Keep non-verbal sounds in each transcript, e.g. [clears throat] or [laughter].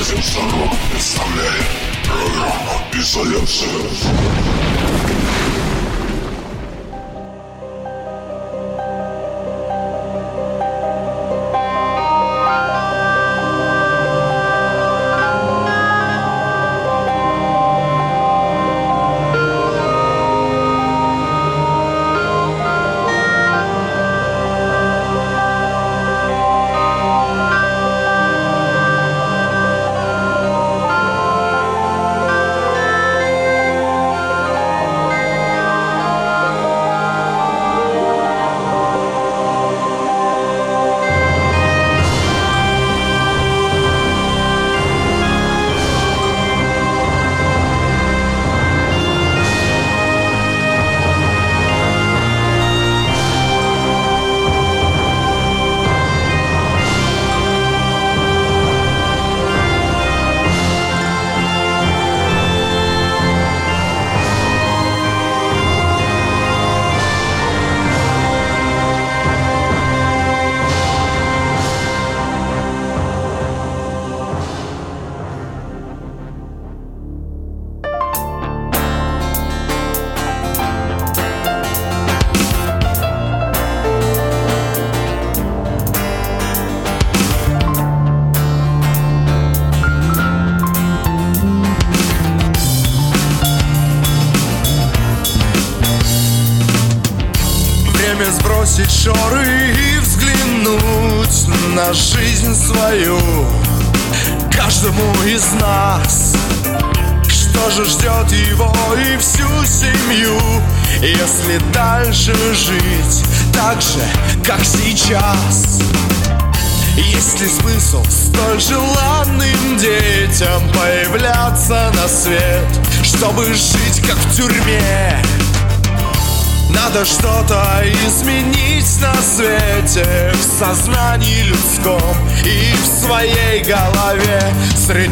Радио Сорок представляет программу «Изоляция».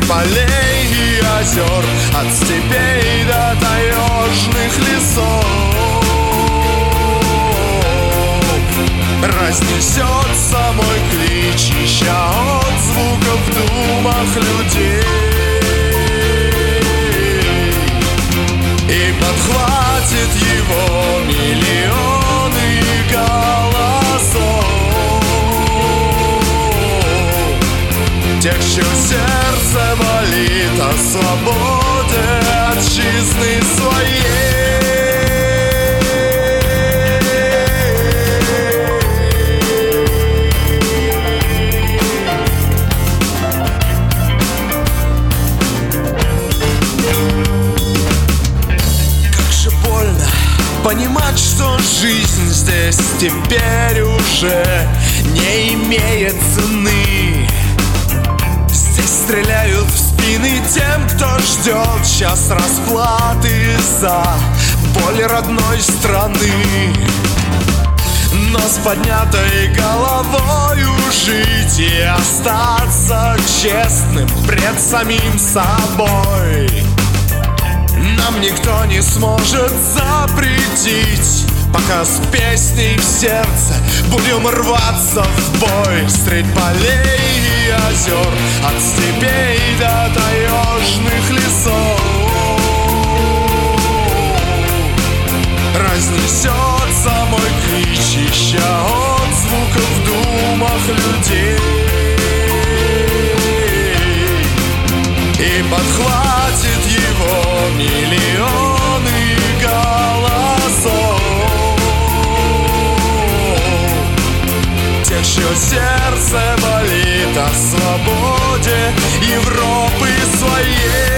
Средь теперь уже не имеет цены. Здесь стреляют в спины тем, кто ждет час расплаты за боль родной страны. Но с поднятой головою жить и остаться честным пред самим собой. Нам никто не сможет запретить Пока с песней в сердце будем рваться в бой. Средь полей и озер, от степей до таежных лесов. Разнесется мой клич, ища отзвуков в думах людей. И подхватит его миллионы Чье сердце болит о свободе Европы своей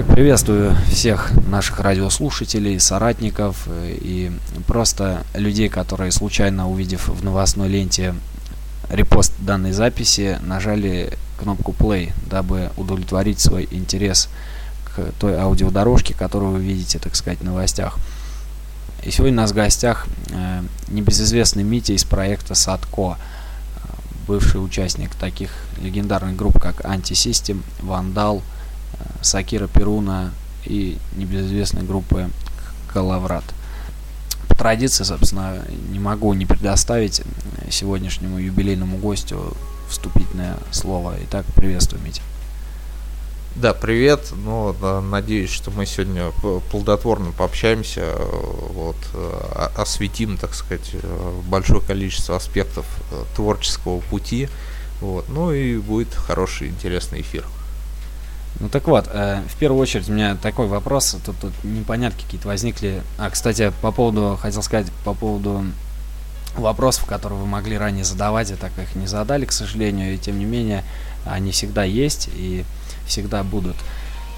Итак, приветствую всех наших радиослушателей, соратников э, и просто людей, которые случайно увидев в новостной ленте репост данной записи, нажали кнопку play, дабы удовлетворить свой интерес к той аудиодорожке, которую вы видите, так сказать, в новостях. И сегодня у нас в гостях э, небезызвестный Митя из проекта Садко, бывший участник таких легендарных групп, как Антисистем, Вандал, Сакира Перуна и небезызвестной группы Калаврат. По традиции, собственно, не могу не предоставить сегодняшнему юбилейному гостю вступительное слово. Итак, приветствую, Митя. Да, привет. Ну, надеюсь, что мы сегодня плодотворно пообщаемся, вот, осветим, так сказать, большое количество аспектов творческого пути. Вот, ну и будет хороший, интересный эфир. Ну так вот, э, в первую очередь у меня такой вопрос, тут, тут непонятки какие-то возникли. А, кстати, по поводу, хотел сказать, по поводу вопросов, которые вы могли ранее задавать, и так их не задали, к сожалению, и тем не менее, они всегда есть и всегда будут,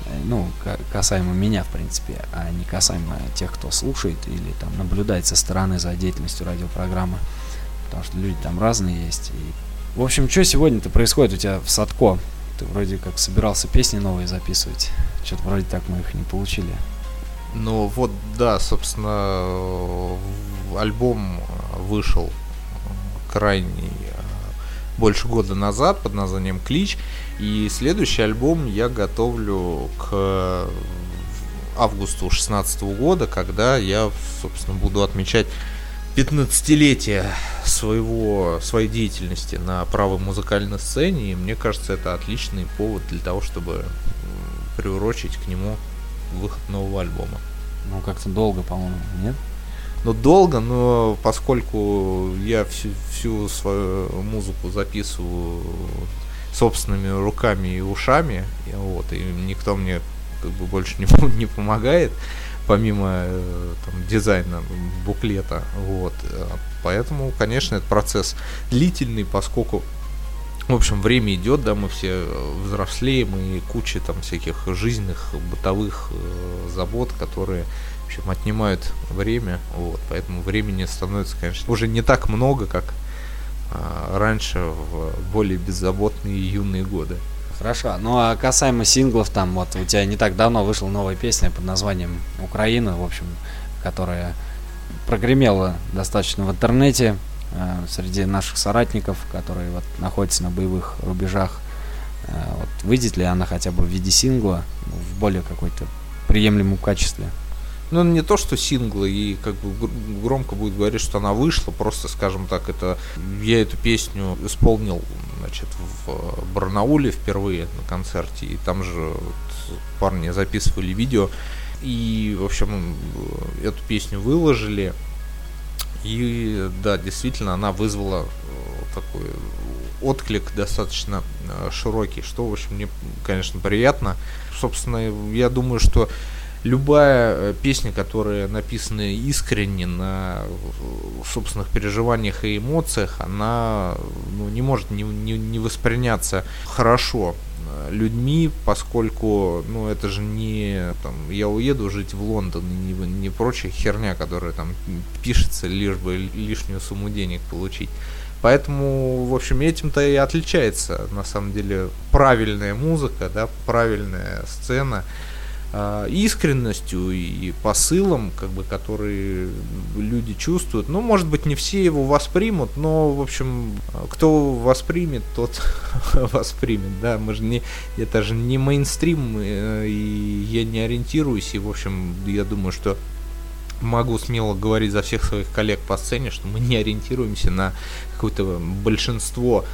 э, ну, касаемо меня, в принципе, а не касаемо тех, кто слушает или там наблюдает со стороны за деятельностью радиопрограммы, потому что люди там разные есть. И... В общем, что сегодня-то происходит у тебя в Садко? Ты вроде как собирался песни новые записывать. Что-то вроде так мы их не получили. Ну вот, да, собственно, альбом вышел крайний больше года назад под названием Клич. И следующий альбом я готовлю к августу 2016 года, когда я, собственно, буду отмечать 15-летие своего, своей деятельности на правой музыкальной сцене, и мне кажется, это отличный повод для того, чтобы приурочить к нему выход нового альбома. Ну, как-то долго, по-моему, нет? Ну, долго, но поскольку я всю, всю свою музыку записываю собственными руками и ушами, вот, и никто мне как бы больше не, [laughs] не помогает, помимо э, там, дизайна буклета. Вот. Поэтому, конечно, этот процесс длительный, поскольку в общем, время идет, да, мы все взрослеем, и куча там всяких жизненных, бытовых э, забот, которые, в общем, отнимают время, вот, поэтому времени становится, конечно, уже не так много, как э, раньше в более беззаботные юные годы. Хорошо. Ну а касаемо синглов, там вот у тебя не так давно вышла новая песня под названием Украина, в общем, которая прогремела достаточно в интернете э, среди наших соратников, которые вот находятся на боевых рубежах. Э, вот выйдет ли она хотя бы в виде сингла в более какой-то приемлемом качестве? Ну, не то, что синглы, и как бы громко будет говорить, что она вышла, просто, скажем так, это я эту песню исполнил, значит, в Барнауле впервые на концерте, и там же вот парни записывали видео, и, в общем, эту песню выложили, и, да, действительно, она вызвала э, такой отклик достаточно э, широкий, что, в общем, мне, конечно, приятно. Собственно, я думаю, что любая э, песня, которая написана искренне на собственных переживаниях и эмоциях, она ну, не может не, не, не восприняться хорошо э, людьми, поскольку, ну, это же не, там, я уеду жить в Лондон, не, не прочая херня, которая там пишется, лишь бы лишнюю сумму денег получить. Поэтому, в общем, этим-то и отличается, на самом деле, правильная музыка, да, правильная сцена, искренностью и посылом, как бы, который люди чувствуют. Ну, может быть, не все его воспримут, но, в общем, кто воспримет, тот [laughs] воспримет, да, мы же не, это же не мейнстрим, э, и я не ориентируюсь, и, в общем, я думаю, что могу смело говорить за всех своих коллег по сцене, что мы не ориентируемся на какое-то большинство А,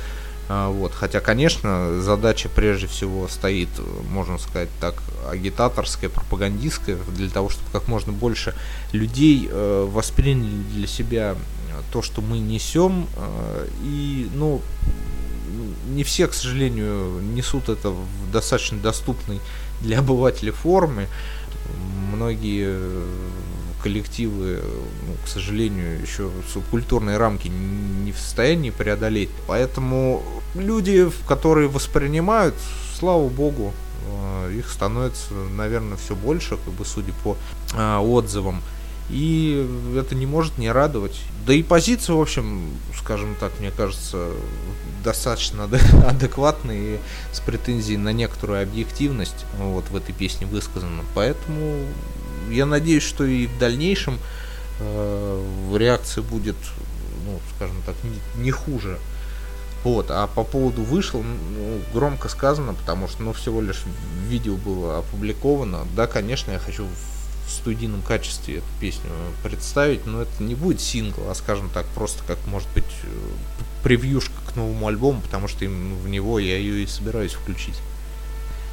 Вот. Хотя, конечно, задача прежде всего стоит, можно сказать так, агитаторская, пропагандистская, для того, чтобы как можно больше людей э, восприняли для себя то, что мы несем. э, и, ну, не все, к сожалению, несут это в достаточно доступной для [laughs] обывателей форме. Многие э, коллективы, ну, к сожалению, еще субкультурные рамки не в состоянии преодолеть. Поэтому люди, которые воспринимают, слава богу, э, их становится, наверное, все больше, как бы судя по э, отзывам. И это не может не радовать. Да и позиция, в общем, скажем так, мне кажется, достаточно аде- [laughs] адекватная и с претензией на некоторую объективность вот в этой песне высказана. Поэтому я надеюсь, что и в дальнейшем э, реакция будет, ну, скажем так, не, не хуже. Вот, а по поводу вышел, ну, громко сказано, потому что, ну, всего лишь видео было опубликовано. Да, конечно, я хочу в студийном качестве эту песню представить, но это не будет сингл, а, скажем так, просто как, может быть, э, превьюшка к новому альбому, потому что в него я ее и собираюсь включить.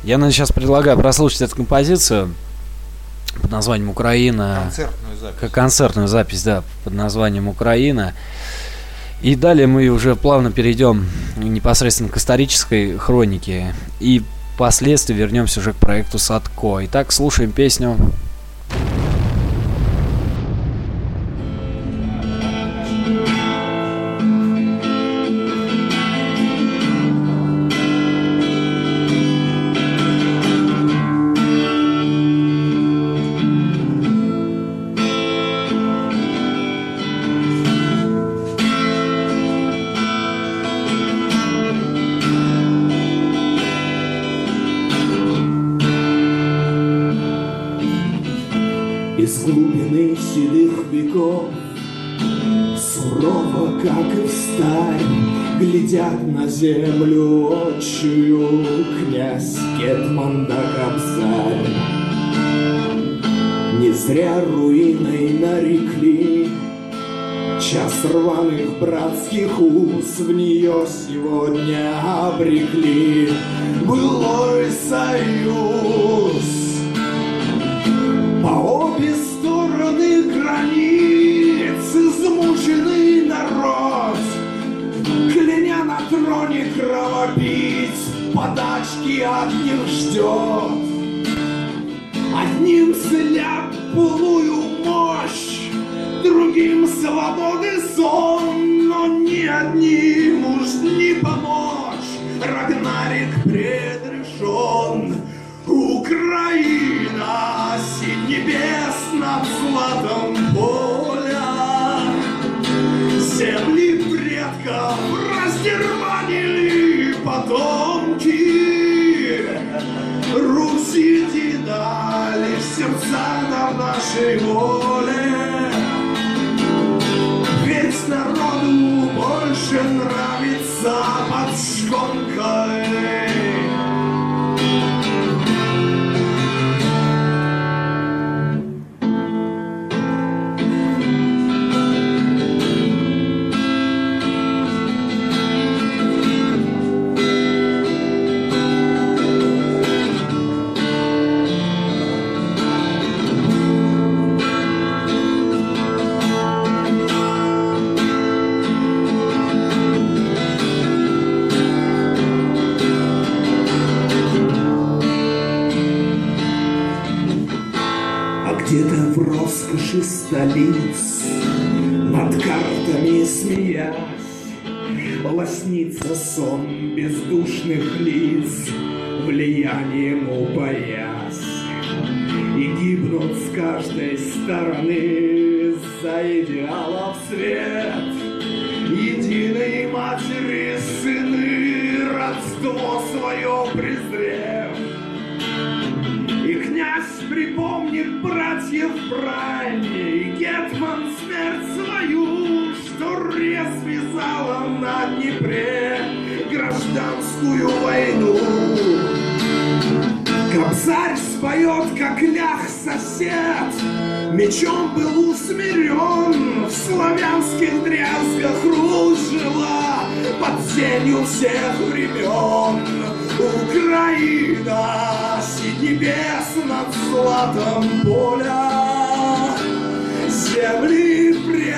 Я сейчас предлагаю прослушать эту композицию под названием «Украина». Концертную запись. Концертную запись, да, под названием «Украина». И далее мы уже плавно перейдем непосредственно к исторической хронике. И впоследствии вернемся уже к проекту Садко. Итак, слушаем песню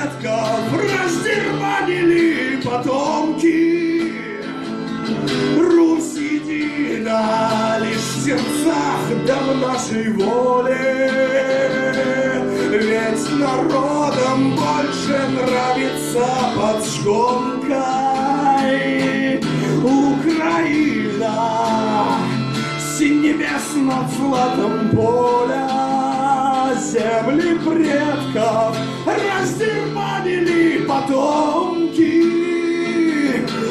предков раздербанили потомки. Русь едина лишь в сердцах да в нашей воле. Ведь народам больше нравится под шконкой Украина, синь небес над златом поля, земли предков раздербанили потомки.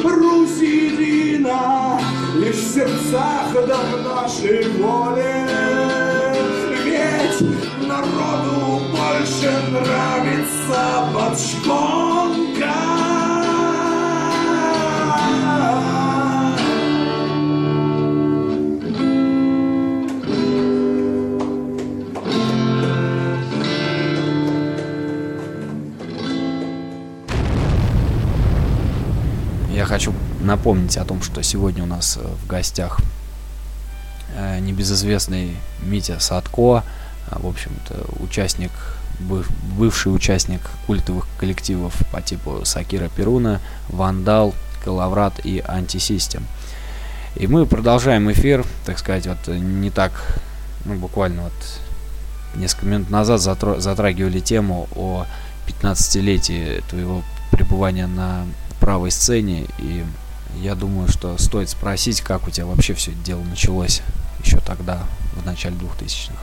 Русь едина, лишь в сердцах да в нашей воле. Ведь народу больше нравится под шконка. Хочу напомнить о том, что сегодня у нас э, в гостях э, небезызвестный Митя Садко, а, в общем-то, участник, быв- бывший участник культовых коллективов по типу Сакира Перуна, Вандал, Калаврат и Антисистем. И мы продолжаем эфир, так сказать, вот э, не так, ну, буквально вот несколько минут назад затрагивали тему о 15-летии твоего пребывания на правой сцене, и я думаю, что стоит спросить, как у тебя вообще все это дело началось еще тогда, в начале 2000-х.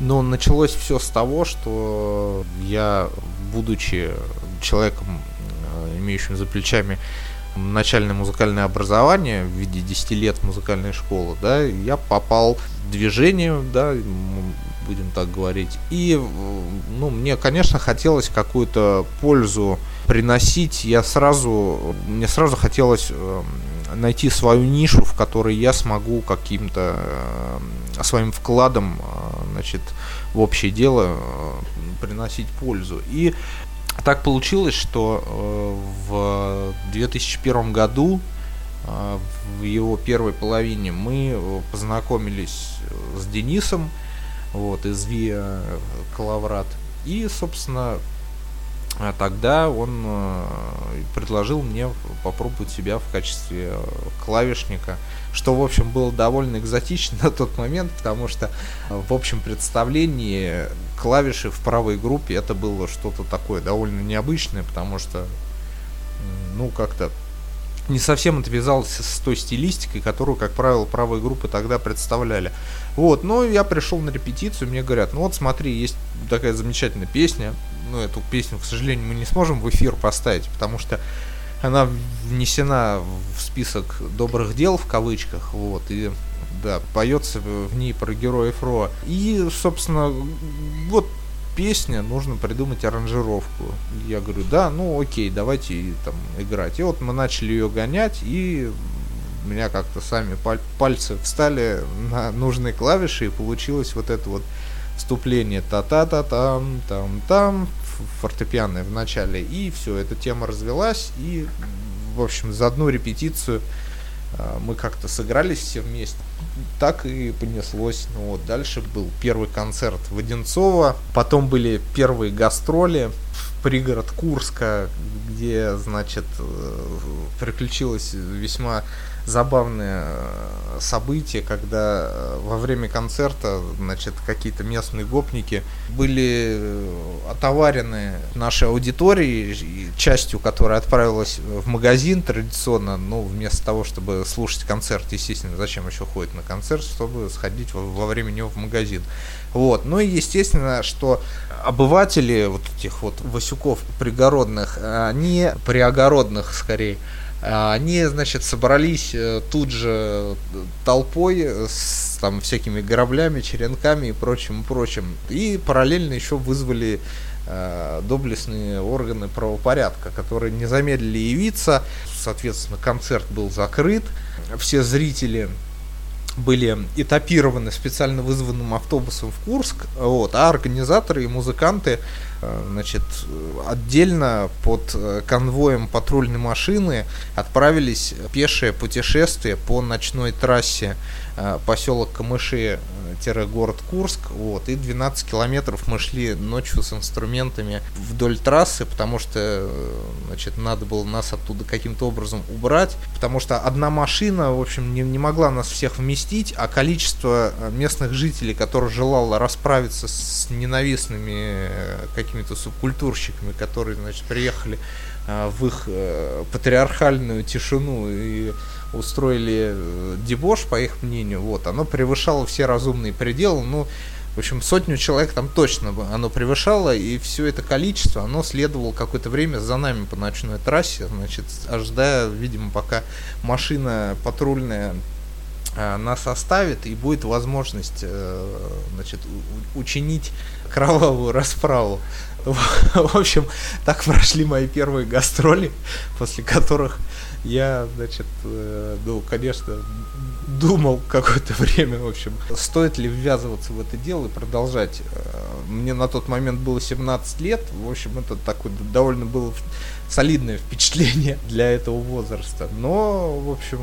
Но началось все с того, что я, будучи человеком, э, имеющим за плечами начальное музыкальное образование в виде 10 лет музыкальной школы, да, я попал в движение, да, будем так говорить. И, ну, мне, конечно, хотелось какую-то пользу приносить. Я сразу, мне сразу хотелось э, найти свою нишу, в которой я смогу каким-то э, своим вкладом, э, значит, в общее дело э, приносить пользу. И так получилось, что э, в 2001 году, в его первой половине, мы познакомились с Денисом, вот, из ВИА Калаврат. И, собственно, тогда он э, предложил мне попробовать себя в качестве э, клавишника, что, в общем, было довольно экзотично на тот момент, потому что в общем представлении клавиши в правой группе это было что-то такое довольно необычное, потому что, ну, как-то не совсем это вязалось с той стилистикой, которую, как правило, правые группы тогда представляли. Вот, но я пришел на репетицию, мне говорят, ну вот смотри, есть такая замечательная песня, ну эту песню, к сожалению, мы не сможем в эфир поставить, потому что она внесена в список добрых дел в кавычках, вот, и да, поется в ней про героев Ро. И, собственно, вот песня, нужно придумать аранжировку. Я говорю, да, ну окей, давайте там играть. И вот мы начали ее гонять, и у меня как-то сами паль- пальцы встали на нужные клавиши, и получилось вот это вот вступление та-та-та-там, там-там, фортепианное в начале, и все, эта тема развелась, и, в общем, за одну репетицию а, мы как-то сыгрались все вместе. Так и понеслось. Ну вот, дальше был первый концерт в Одинцово, потом были первые гастроли в пригород Курска, где, значит, э, приключилось весьма забавное э, событие, когда э, во время концерта, значит, какие-то местные гопники были э, отоварены нашей аудиторией, частью которой отправилась в магазин традиционно, ну, вместо того, чтобы слушать концерт, естественно, зачем еще ходит на концерт, чтобы сходить во, во время него в магазин. Вот. Ну и естественно, что обыватели вот этих вот Васюков пригородных, они приогородных скорее, они, значит, собрались э, тут же толпой с там всякими граблями, черенками и прочим, прочим. И параллельно еще вызвали э, доблестные органы правопорядка, которые не замедлили явиться. Соответственно, концерт был закрыт. Все зрители были этапированы специально вызванным автобусом в Курск, вот, а организаторы и музыканты э, значит, отдельно под э, конвоем патрульной машины отправились пешее путешествие по ночной трассе. э, поселок Камыши город Курск, вот, и 12 километров мы шли ночью с инструментами вдоль трассы, потому что, значит, надо было нас оттуда каким-то образом убрать, потому что одна машина, в общем, не, не могла нас всех вместить, а количество местных жителей, которые желало расправиться с ненавистными э, какими-то субкультурщиками, которые, значит, приехали э, в их э, патриархальную тишину и устроили э, дебош, по их мнению, вот, оно превышало все разумные пределы, ну, в общем, сотню человек там точно оно превышало, и все это количество, оно следовало какое-то время за нами по ночной трассе, значит, ожидая, видимо, пока машина патрульная э, нас оставит, и будет возможность, э, значит, учинить кровавую расправу. [laughs] В общем, так прошли мои первые гастроли, после которых я, значит, э, ну, конечно, думал какое-то [laughs] время, в общем, стоит ли ввязываться в это дело и продолжать. Э, мне на тот момент было 17 лет, в общем, это такое довольно было солидное впечатление [laughs] для этого возраста. Но, в общем,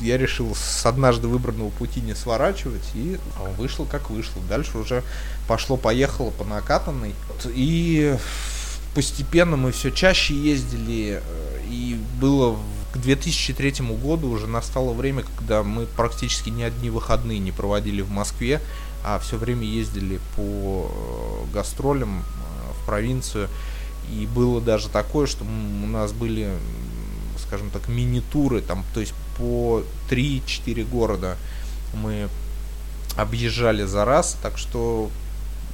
я решил с однажды выбранного пути не сворачивать, и вышло как вышло. Дальше уже пошло-поехало по накатанной. И постепенно мы все чаще ездили, э, и было к 2003 году уже настало время, когда мы практически ни одни выходные не проводили в Москве, а все время ездили по э, гастролям э, в провинцию. И было даже такое, что у нас были, скажем так, мини-туры, там, то есть по 3-4 города мы объезжали за раз, так что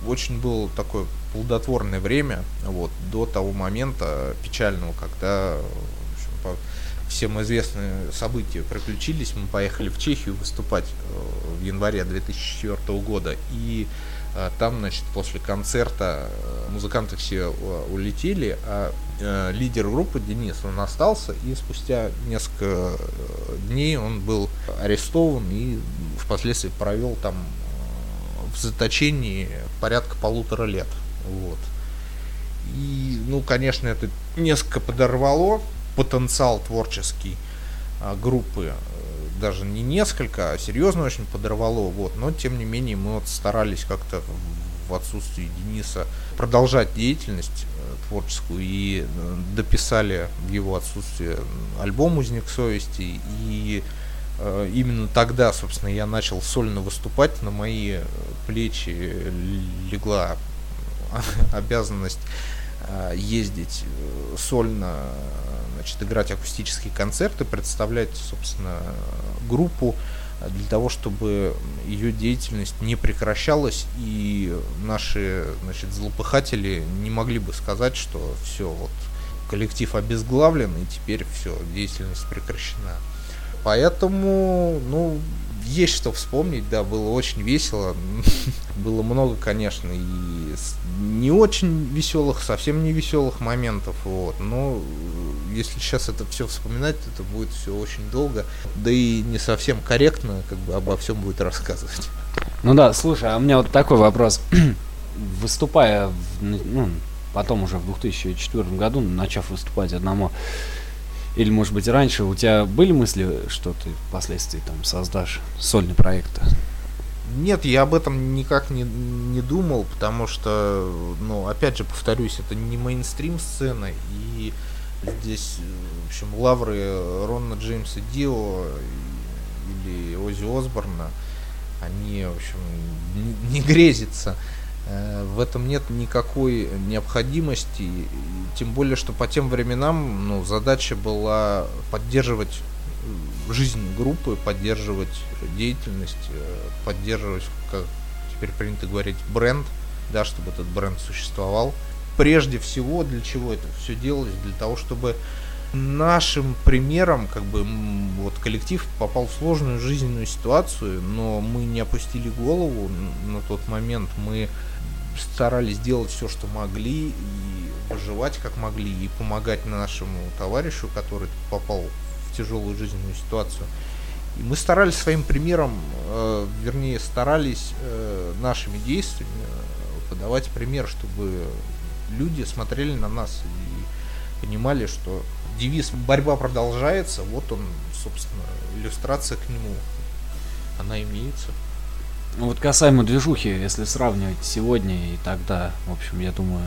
очень было такое плодотворное время, вот, до того момента печального, когда общем, по всем известные события приключились, мы поехали в Чехию выступать э, в январе 2004 года, и э, там, значит, после концерта э, музыканты все улетели, а лидер группы Денис, он остался, и спустя несколько дней он был арестован и впоследствии провел там в заточении порядка полутора лет. Вот. И, ну, конечно, это несколько подорвало потенциал творческий а, группы. Даже не несколько, а серьезно очень подорвало. Вот. Но, тем не менее, мы вот старались как-то в отсутствии Дениса продолжать деятельность э, творческую и э, дописали в его отсутствие альбом «Узник совести» и э, именно тогда, собственно, я начал сольно выступать, на мои плечи легла [laughs] обязанность э, ездить э, сольно, значит, играть акустические концерты, представлять, собственно, группу для того, чтобы ее деятельность не прекращалась и наши, значит, злопыхатели не могли бы сказать, что все, вот коллектив обезглавлен и теперь все, деятельность прекращена. Поэтому, ну, есть что вспомнить, да, было очень весело. [laughs] было много, конечно, и не очень веселых, совсем не веселых моментов, вот. Но э, если сейчас это все вспоминать, это будет все очень долго, да и не совсем корректно, как бы обо всем будет рассказывать. Ну да, слушай, а у меня вот такой вопрос. [clears throat] Выступая, в, ну, потом уже в 2004 году, начав выступать одному или, может быть, раньше у тебя были мысли, что ты впоследствии там создашь сольный проект? Нет, я об этом никак не, не думал, потому что, ну, опять же, повторюсь, это не мейнстрим сцена, и здесь, в общем, лавры Рона Джеймса Дио или Ози Осборна, они, в общем, не, не грезятся. Э, в этом нет никакой необходимости, тем более, что по тем временам ну, задача была поддерживать жизнь группы, поддерживать деятельность, э, поддерживать, как теперь принято говорить, бренд, да, чтобы этот бренд существовал. Прежде всего, для чего это все делалось? Для того, чтобы нашим примером, как бы, вот коллектив попал в сложную жизненную ситуацию, но мы не опустили голову на тот момент, мы старались делать все, что могли, и выживать как могли, и помогать нашему товарищу, который попал в тяжелую жизненную ситуацию. И мы старались своим примером, э, вернее, старались э, нашими действиями э, подавать пример, чтобы люди смотрели на нас и понимали, что девиз «борьба продолжается», вот он, собственно, иллюстрация к нему, она имеется. Ну вот касаемо движухи, если сравнивать сегодня и тогда, в общем, я думаю,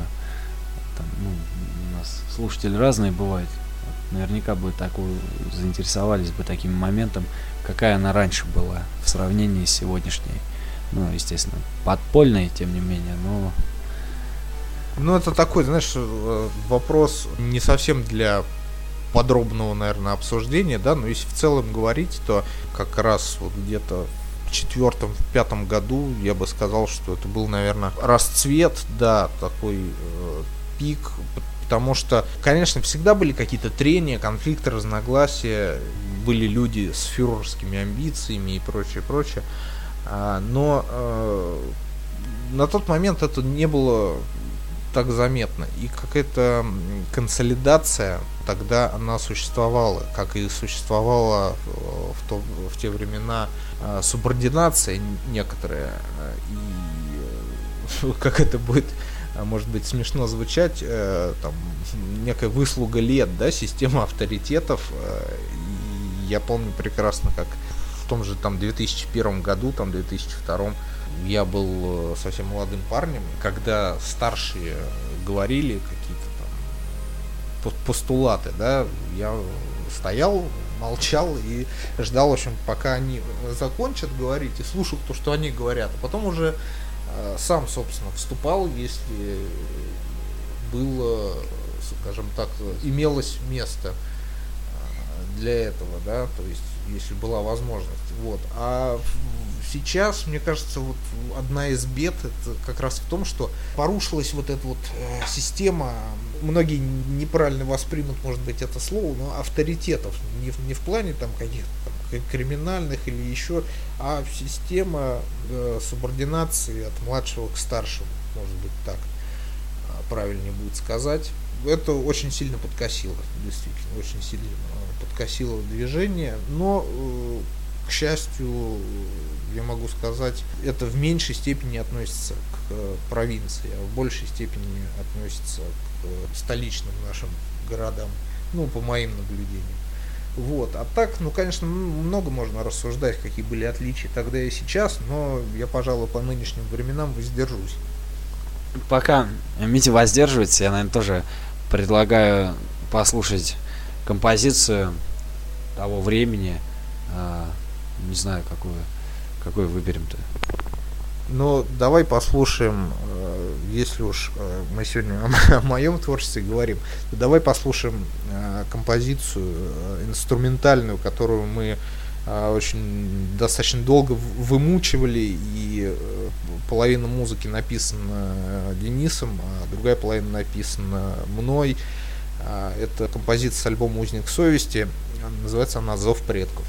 там, ну, у нас слушатели разные бывают. Вот наверняка бы такую заинтересовались бы таким моментом, какая она раньше была в сравнении с сегодняшней. Ну, естественно, подпольной, тем не менее, но Ну, это такой, знаешь, э, вопрос не совсем для подробного, наверное, обсуждения, да, но если в целом говорить, то как раз вот где-то в четвертом, в пятом году я бы сказал, что это был, наверное, расцвет, да, такой э, пик, потому что, конечно, всегда были какие-то трения, конфликты, разногласия, были люди с фюрерскими амбициями и прочее, прочее, А, но э, на тот момент это не было так заметно. И какая-то консолидация тогда она существовала, как и существовала э, в, то, в те времена э, субординация некоторая. э, И [laughs] как это будет, может быть, смешно звучать, там, некая выслуга лет, да, система авторитетов. И я помню прекрасно, как в том же там 2001 году, там 2002 я был совсем молодым парнем, когда старшие говорили какие-то постулаты, да, я стоял, молчал и ждал, в общем, пока они закончат говорить и слушал то, что они говорят, а потом уже э, сам, собственно, вступал, если было, скажем так, имелось место э, для этого, да, то есть если была возможность, вот. А сейчас, мне кажется, вот одна из бед это как раз в том, что порушилась вот эта вот э, система, многие неправильно воспримут, может быть, это слово, но авторитетов, не в, не в плане там каких-то там, криминальных или еще, а система э, субординации от младшего к старшему, может быть так а, правильнее будет сказать. Это очень сильно подкосило, действительно, очень сильно э, подкосило движение, но, э, к счастью, я могу сказать, это в меньшей степени относится к э, провинции, а в большей степени относится к э, столичным нашим городам, ну, по моим наблюдениям. Вот. А так, ну, конечно, много можно рассуждать, какие были отличия тогда и сейчас, но я, пожалуй, по нынешним временам воздержусь. пока Митя воздерживается, я, наверное, тоже предлагаю послушать композицию того времени. Не знаю, какую, какую выберем-то. Ну, давай послушаем, э, если уж э, мы сегодня [laughs] о, моем творчестве говорим, то давай послушаем э, композицию инструментальную, которую мы очень достаточно долго вымучивали, и половина музыки написана Денисом, а другая половина написана мной. Это композиция с альбома «Узник совести», называется она «Зов предков».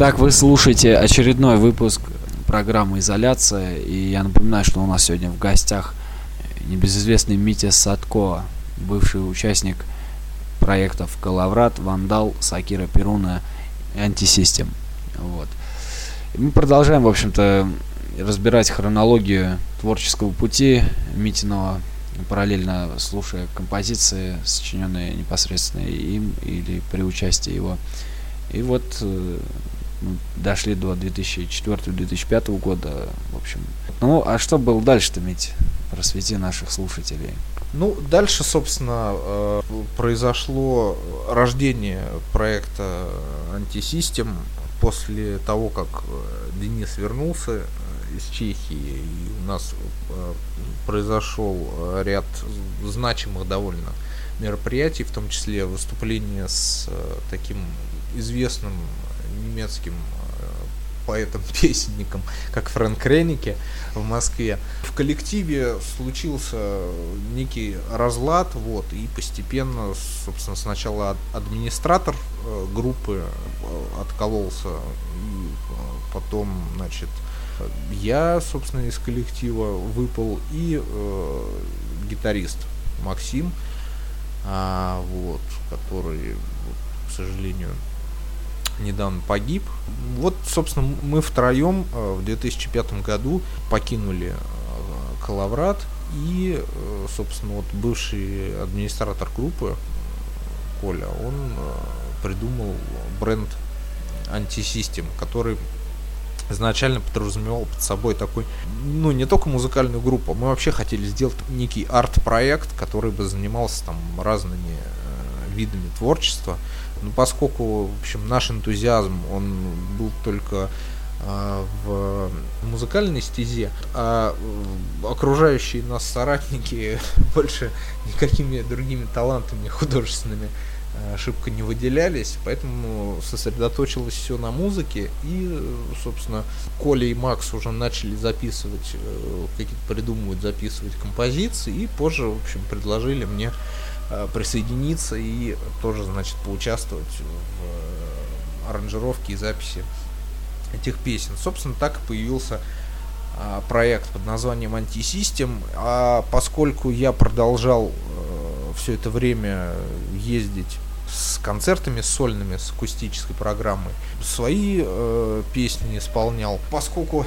Итак, вы слушаете очередной выпуск программы «Изоляция». И я напоминаю, что у нас сегодня в гостях небезызвестный Митя Садко, бывший участник проектов «Калаврат», «Вандал», «Сакира Перуна» и «Антисистем». Вот. И мы продолжаем, в общем-то, разбирать хронологию творческого пути Митиного, параллельно слушая композиции, сочиненные непосредственно им или при участии его. И вот э, мы дошли до 2004-2005 года, в общем. Ну, а что было дальше-то, Мить? Просвети наших слушателей. Ну, дальше, собственно, э, произошло рождение проекта Антисистем после того, как э, Денис вернулся э, из Чехии, и у нас произошел ряд значимых довольно мероприятий, в том числе выступление с таким известным немецким поэтом-песенником, [laughs] как Фрэнк Реннике в Москве. В коллективе случился некий разлад, вот, и постепенно, собственно, сначала администратор э, группы э, откололся, и э, потом, значит, я, собственно, из коллектива выпал и э, гитарист Максим, а, вот, который, к сожалению, недавно погиб. Вот, собственно, мы втроем э, в 2005 году покинули э, Калаврат и, э, собственно, вот бывший администратор группы Коля, он придумал бренд антисистем, который изначально подразумевал под собой такой, ну, не только музыкальную группу, мы вообще хотели сделать некий арт-проект, который бы занимался там разными видами творчества. Ну, поскольку, в общем, наш энтузиазм, он был только а, в музыкальной стезе, а окружающие нас соратники [laughs] больше никакими другими талантами художественными а, шибко не выделялись, поэтому сосредоточилось все на музыке, и, собственно, Коля и Макс уже начали записывать, э, какие-то придумывать, записывать композиции, и позже, в общем, предложили мне Э, присоединиться и тоже, значит, поучаствовать в э, аранжировке и записи этих песен. Собственно, так и появился а, проект под названием Антисистем. А поскольку я продолжал э, все это время ездить с концертами сольными, с акустической программой. Свои э, песни исполнял. Поскольку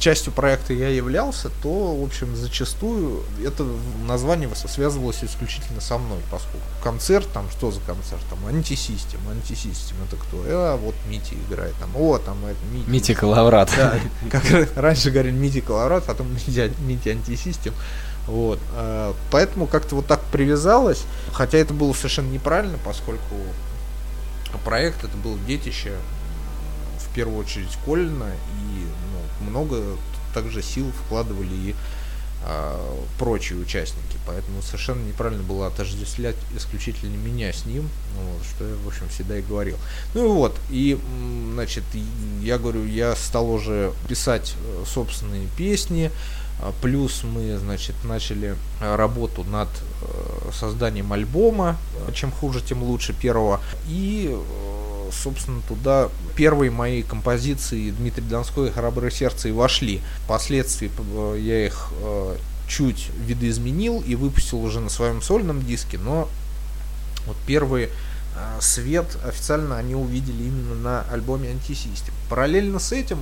частью проекта я являлся, то, в общем, зачастую это название связывалось исключительно со мной, поскольку концерт, там, что за концерт, там, антисистем, антисистем, это кто? А, вот Мити играет, там, о, там, это Мити. Мити Калаврат. Да, как раньше говорили Мити Калаврат, потом Мити, Мити антисистем. Вот. Э, поэтому как-то вот так привязалось. Хотя это было совершенно неправильно, поскольку проект это был детище в первую очередь Колина, и ну, много также сил вкладывали и а, прочие участники. Поэтому совершенно неправильно было отождествлять исключительно меня с ним, вот, что я, в общем, всегда и говорил. Ну и вот, и, значит, я говорю, я стал уже писать э, собственные песни, плюс мы, значит, начали э, работу над э, созданием альбома, чем хуже, тем лучше первого. И, э, собственно, туда первые мои композиции Дмитрий Донской «Храброе сердце» и вошли. Впоследствии я их чуть видоизменил и выпустил уже на своем сольном диске, но вот первые свет официально они увидели именно на альбоме Антисистем. Параллельно с этим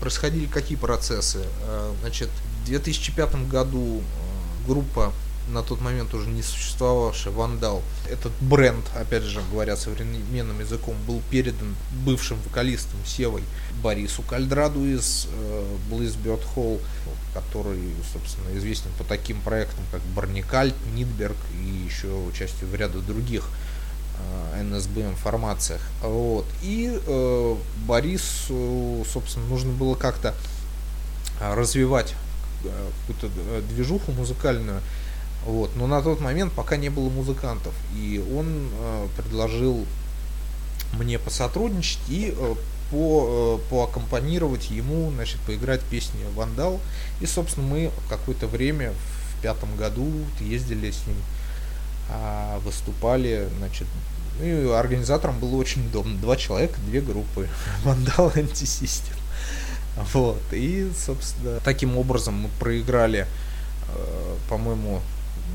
происходили какие процессы? Значит, в 2005 году э, группа на тот момент уже не существовавшая Вандал. Этот бренд, опять же говоря современным языком, был передан бывшим вокалистом Севой Борису Кальдраду из э, Blizzbird Hall, который, собственно, известен по таким проектам, как Барникальт, Нидберг и еще участие в ряду других э, НСБМ формациях. Вот. И э, Борису, собственно, нужно было как-то э, развивать какую-то э, движуху музыкальную. Вот. Но на тот момент пока не было музыкантов. И он э, предложил мне посотрудничать и э, по, э, поаккомпанировать ему, значит, поиграть песни «Вандал». И, собственно, мы какое-то время в пятом году ездили с ним, э, выступали, значит, Ну и организаторам было очень удобно. Два человека, две группы. Вандал и антисистем. Вот. И, собственно, таким образом мы проиграли, э, по-моему,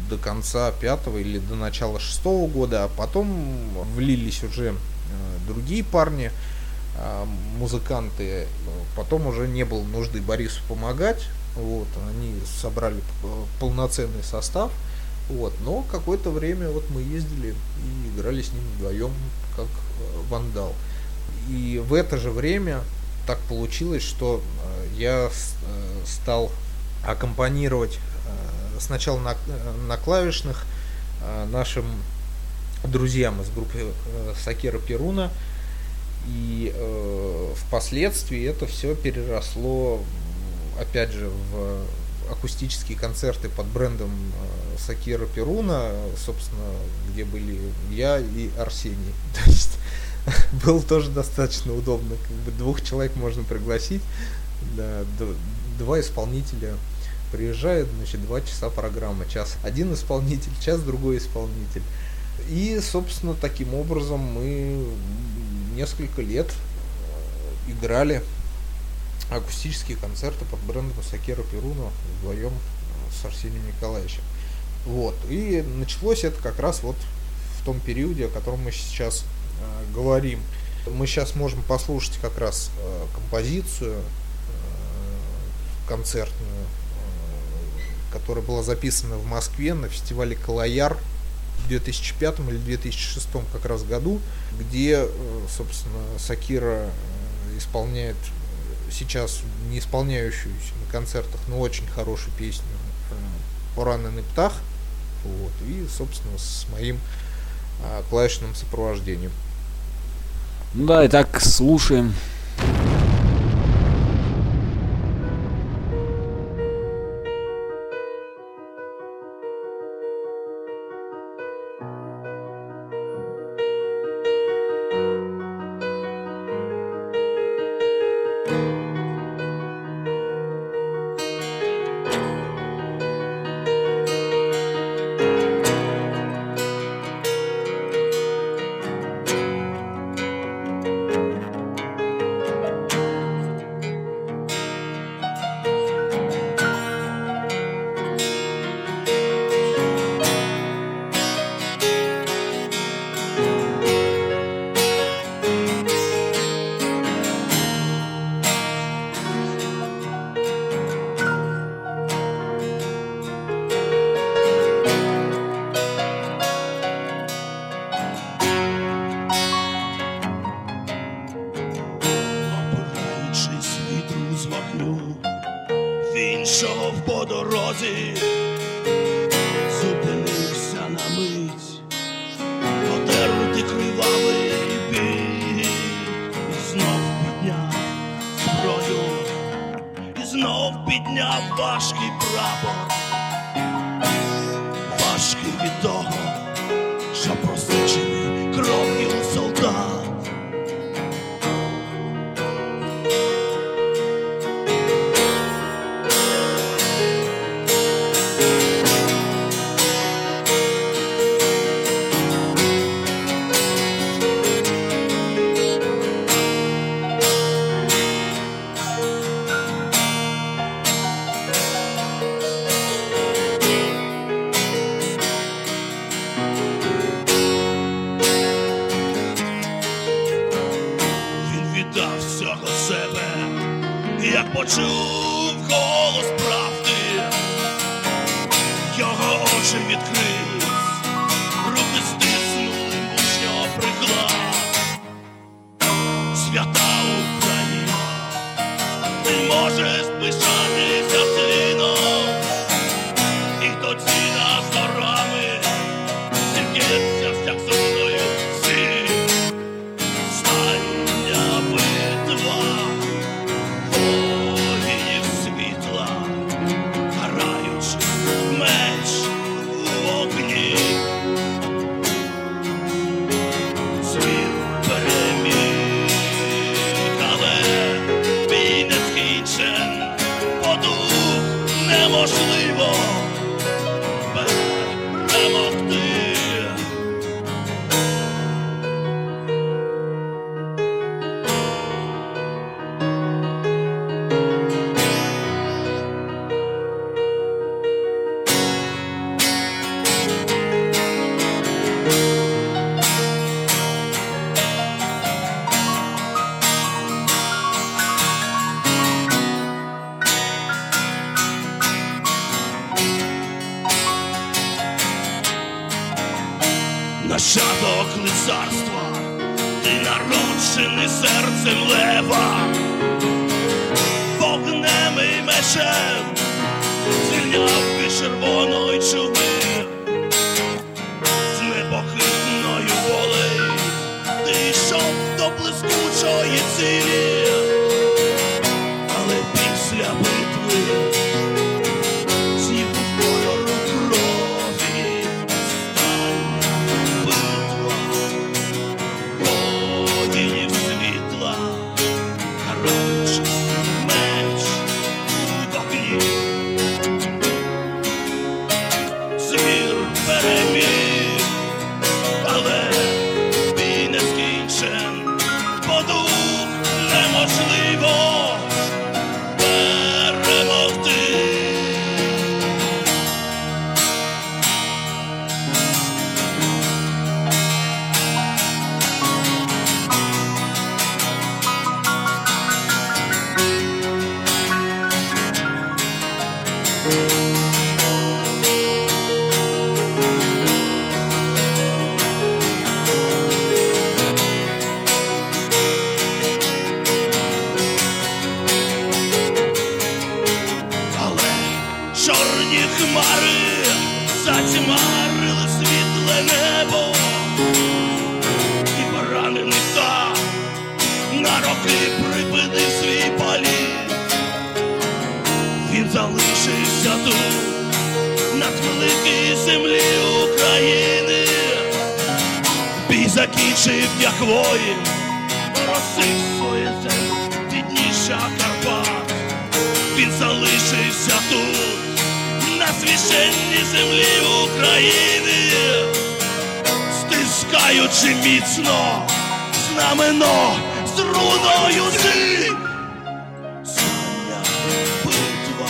до конца пятого или до начала шестого года, а потом влились уже э, другие парни, э, музыканты. Потом уже не было нужды Борису помогать. Вот, они собрали э, полноценный состав. Вот, но какое-то время вот мы ездили и играли с ним вдвоем, как э, вандал. И в это же время так получилось, что э, я э, стал аккомпанировать э, сначала на, на клавишных нашим друзьям из группы Сакера Перуна. И э, впоследствии это все переросло, опять же, в акустические концерты под брендом э, Сакира Перуна, собственно, где были я и Арсений. [laughs] То есть [laughs] было тоже достаточно удобно. Как бы двух человек можно пригласить, да, два исполнителя приезжают, значит, два часа программа, час один исполнитель, час другой исполнитель. И, собственно, таким образом мы несколько лет э, играли акустические концерты под брендом Сакера Перуна вдвоем э, с Арсением Николаевичем. Вот. И началось это как раз вот в том периоде, о котором мы сейчас говорим. Мы сейчас можем послушать как раз э, композицию э, концертную, э, которая была записана в Москве на фестивале Калаяр в 2005 или 2006 как раз году, где, э, собственно, Сакира э, исполняет э, сейчас не исполняющуюся на концертах, но очень хорошую песню э, «Пораненный птах». Вот, и, собственно, с моим э, клавишным сопровождением. Ну да, итак, слушаем. Стискаючи міцно знамено з руною зі. Сання битва,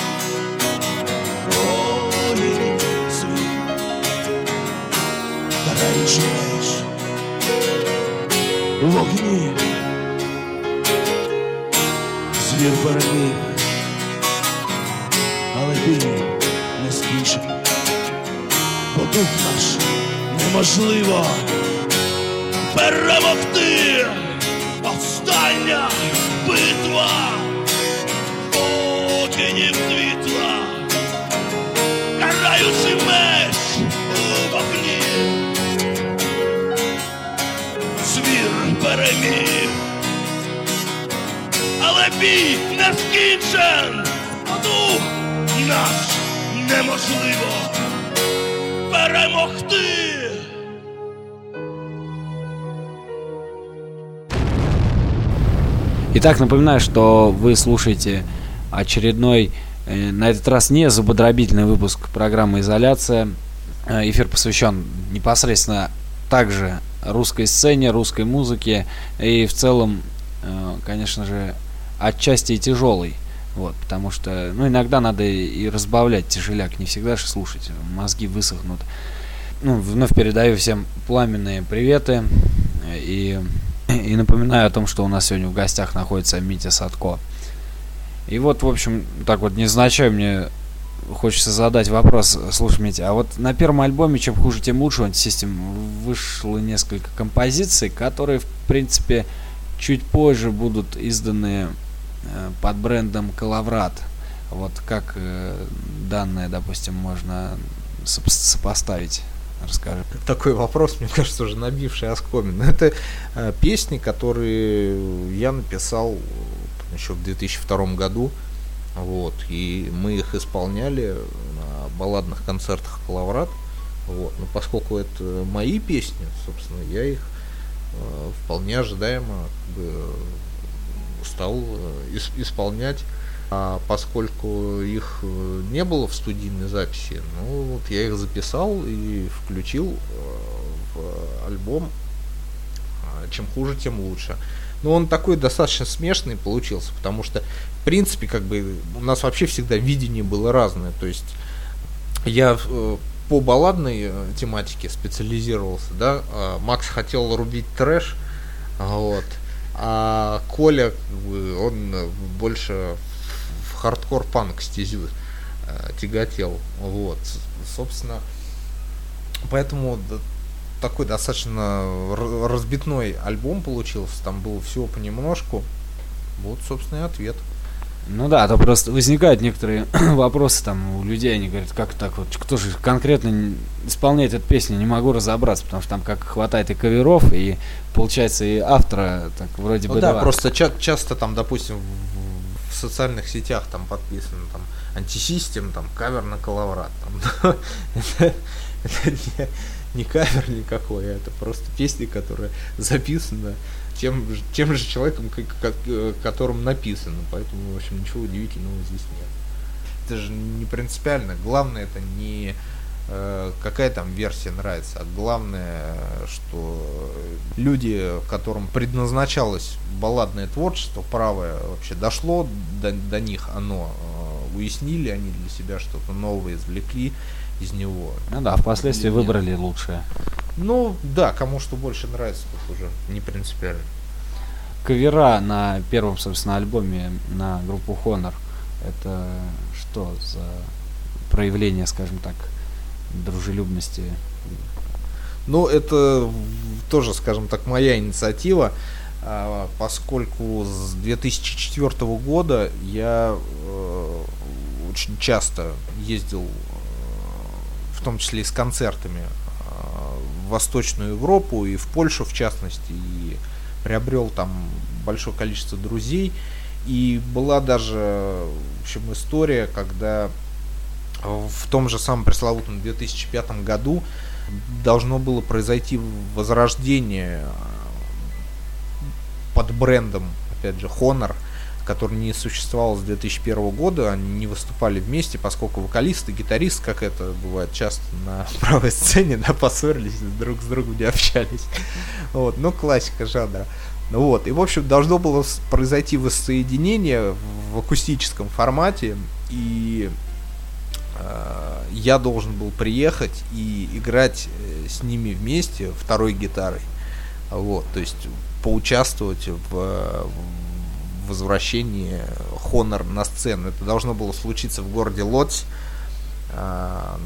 воїнів світ, у вогні, звір переміг. Але бій не скінчений. Бо дух наш неможливо перемогти. Остання битва воїнів світла, караючи меч у вогні. Звір переміг, але бій не скінчен, а дух наш неможливо перемогти. Итак, напоминаю, что вы слушаете очередной, э, на этот раз не зубодробительный выпуск программы «Изоляция». Э, Эфир посвящен непосредственно также русской сцене, русской музыке и в целом, э, конечно же, отчасти и тяжелый. Вот, потому что, ну, иногда надо и разбавлять тяжеляк, не всегда же слушать, мозги высохнут. Ну, вновь передаю всем пламенные приветы и, и напоминаю о том, что у нас сегодня в гостях находится Митя Садко. И вот, в общем, так вот незначай мне хочется задать вопрос. Слушай, Митя, а вот на первом альбоме «Чем хуже, тем лучше» у Антисистем вышло несколько композиций, которые, в принципе, чуть позже будут изданы э, под брендом Калаврат. Вот как э, данное, допустим, можно сопо- сопоставить? Расскажи. Такой вопрос, мне кажется, уже набивший оскомин. Это э, песни, которые я написал еще в 2002 году. Вот, и мы их исполняли на балладных концертах Калаврат. Вот, но поскольку это мои песни, собственно, я их э, вполне ожидаемо как бы, стал э, ис- исполнять. А поскольку их э, не было в студийной записи, ну вот я их записал и включил э, в альбом а, чем хуже, тем лучше. Но он такой достаточно смешный получился, потому что, в принципе, как бы у нас вообще всегда видение было разное. То есть я э, по балладной тематике специализировался, да. а Макс хотел рубить трэш, вот. А Коля, он больше хардкор-панк стезю э, тяготел. Вот. Собственно, поэтому такой достаточно разбитной альбом получился, там было всего понемножку. Вот, собственно, и ответ. Ну да, а то просто возникают некоторые [clears throat] вопросы там у людей, они говорят, как так вот, кто же конкретно исполняет эту песню, не могу разобраться, потому что там как хватает и каверов, и получается и автора так вроде Ну бы да, два. просто ча- часто там, допустим, социальных сетях там подписано там антисистем, там кавер на коловрат. Там, [laughs] не, кавер никакой, а это просто песня, которая записана тем, тем же человеком, которым написано. Поэтому, в общем, ничего удивительного здесь нет. Это же не принципиально. Главное это не какая там версия нравится, а главное, что люди, которым предназначалось балладное творчество, правое вообще дошло до, до них, оно э, уяснили они для себя что-то новое, извлекли из него. Ну да, впоследствии Или нет. выбрали лучшее. Ну да, кому что больше нравится, тут уже не принципиально. Кавера на первом, собственно, альбоме на группу Honor, это что за проявление, скажем так, дружелюбности? Ну, это тоже, скажем так, моя инициатива, а, поскольку с 2004 года я э, очень часто ездил, э, в том числе и с концертами, э, в Восточную Европу и в Польшу, в частности, и приобрел там большое количество друзей. И была даже, в общем, история, когда в том же самом пресловутом 2005 году должно было произойти возрождение э, под брендом, опять же, Honor, который не существовал с 2001 года, они не выступали вместе, поскольку вокалист и гитарист, как это бывает часто на [laughs] правой сцене, да, поссорились, друг с другом не общались. Вот, ну, классика жанра. Ну вот, и в общем должно было произойти воссоединение в акустическом формате, и я должен был приехать и играть э, с ними вместе второй гитарой. Вот, то есть поучаствовать в, э, в возвращении Honor на сцену. Это должно было случиться в городе Лодзь,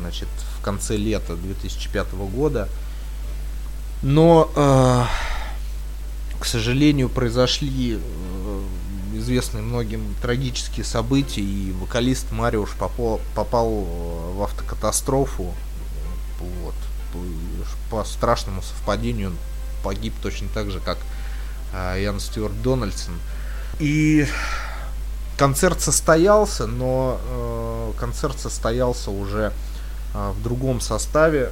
значит, в конце лета 2005 года. Но, э, к сожалению, произошли э, известные многим трагические события, и вокалист Мариуш попал, попал э, в автокатастрофу. Вот. По страшному совпадению он погиб точно так же, как э, Ян Стюарт Дональдсон. И концерт состоялся, но э, концерт состоялся уже э, в другом составе, э,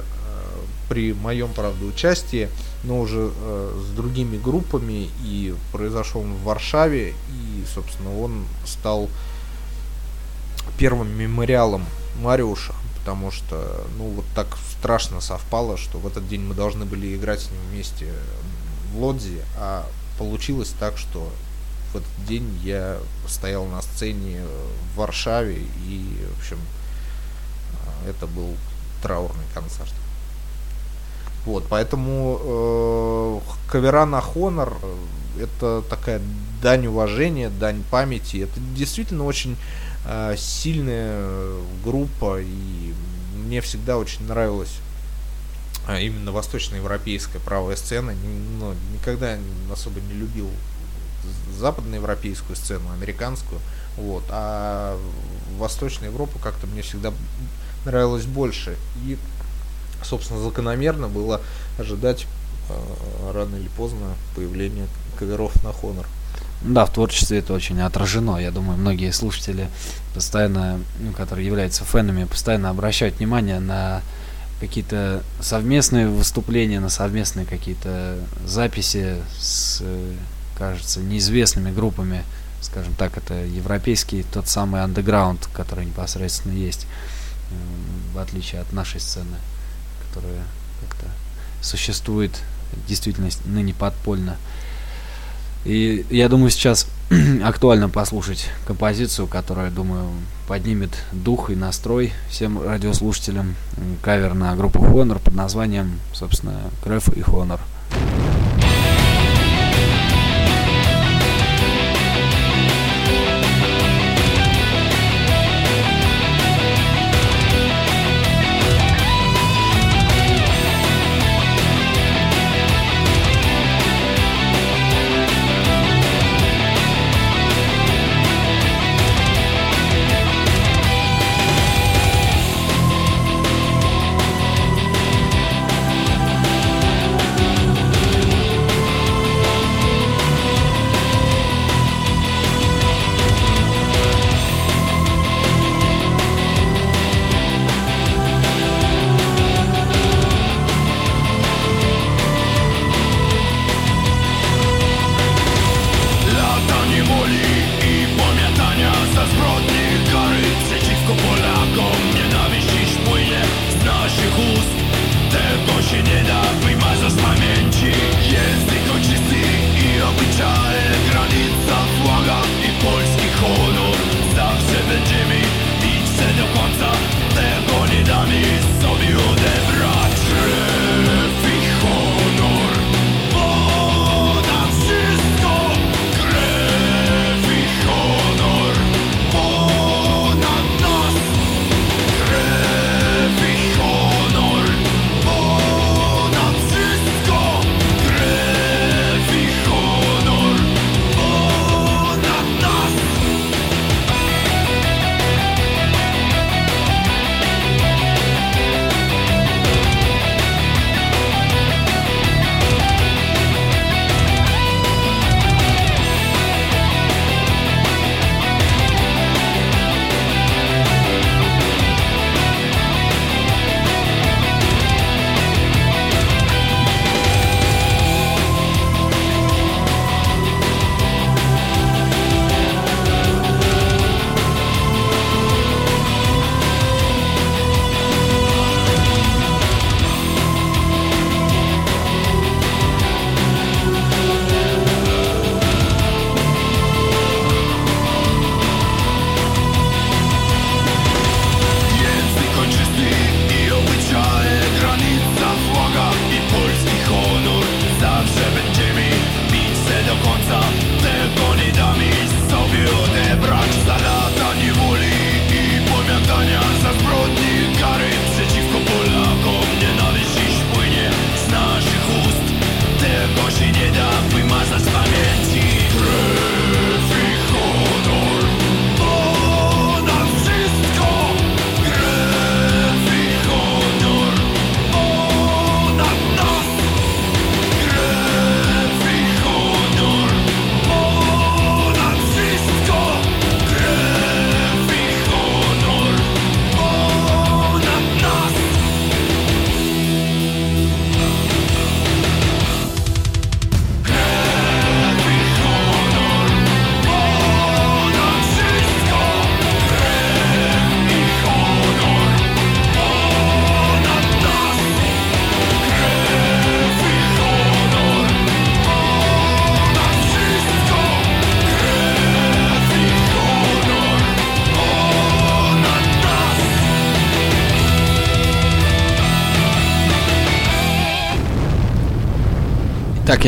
при моем, правда, участии, но уже э, с другими группами, и произошел он в Варшаве, и, собственно, он стал первым мемориалом Мариуша, потому что, ну, вот так страшно совпало, что в этот день мы должны были играть с ним вместе в Лодзе, а получилось так, что в этот день я стоял на сцене в Варшаве, и, в общем, э, это был траурный концерт. Вот, поэтому э, кавера на Honor это такая дань уважения, дань памяти. Это действительно очень э, сильная группа, и мне всегда очень нравилась а, именно восточноевропейская правая сцена. Ну, никогда особо не любил западноевропейскую сцену, американскую. Вот. А Восточная Европа как-то мне всегда нравилась больше. И, собственно, закономерно было ожидать э, рано или поздно появления каверов на Honor. Да, в творчестве это очень отражено. Я думаю, многие слушатели постоянно, ну, которые являются фенами, постоянно обращают внимание на какие-то совместные выступления, на совместные какие-то записи с, кажется, неизвестными группами. Скажем так, это европейский тот самый андеграунд, который непосредственно есть, в отличие от нашей сцены, которая как-то существует действительно ныне подпольно. И я думаю, сейчас [clears throat] актуально послушать композицию, которая, думаю, поднимет дух и настрой всем радиослушателям. Кавер на группу Honor под названием, собственно, Крэф и Honor.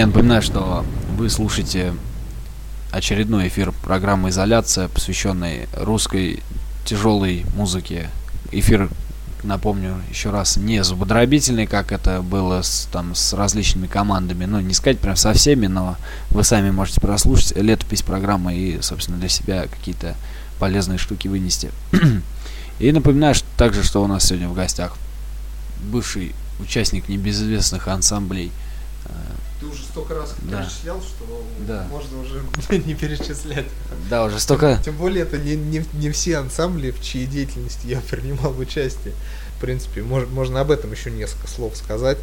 Я напоминаю, что вы слушаете очередной эфир программы «Изоляция», посвященный русской тяжелой музыке. Эфир, напомню еще раз, не зубодробительный, как это было с, там, с различными командами. Ну, не сказать прям со всеми, но вы сами можете прослушать летопись программы и, собственно, для себя какие-то полезные штуки вынести. И напоминаю что, также, что у нас сегодня в гостях бывший участник небезызвестных ансамблей – ты уже столько раз Да. перечислял, что Да. можно уже [laughs] не перечислять. Да, уже столько... Тем более это не, не, не все ансамбли, в чьей деятельности я [laughs] принимал участие. В принципе, мож- можно об этом еще несколько слов сказать.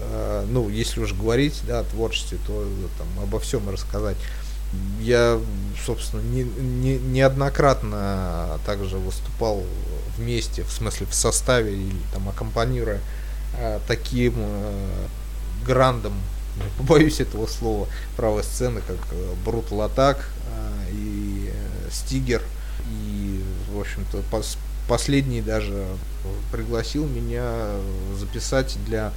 А, Ну, если уж говорить да, о творчестве, то э, там, обо всем рассказать. Я, собственно, не, не, неоднократно также выступал вместе, в смысле в составе или там аккомпанируя а, таким э, грандом, [laughs] не побоюсь этого слова, правой сцены, как э, Brutal Attack э, и э, Стигер. И, в общем-то, пос- последний даже пригласил меня записать для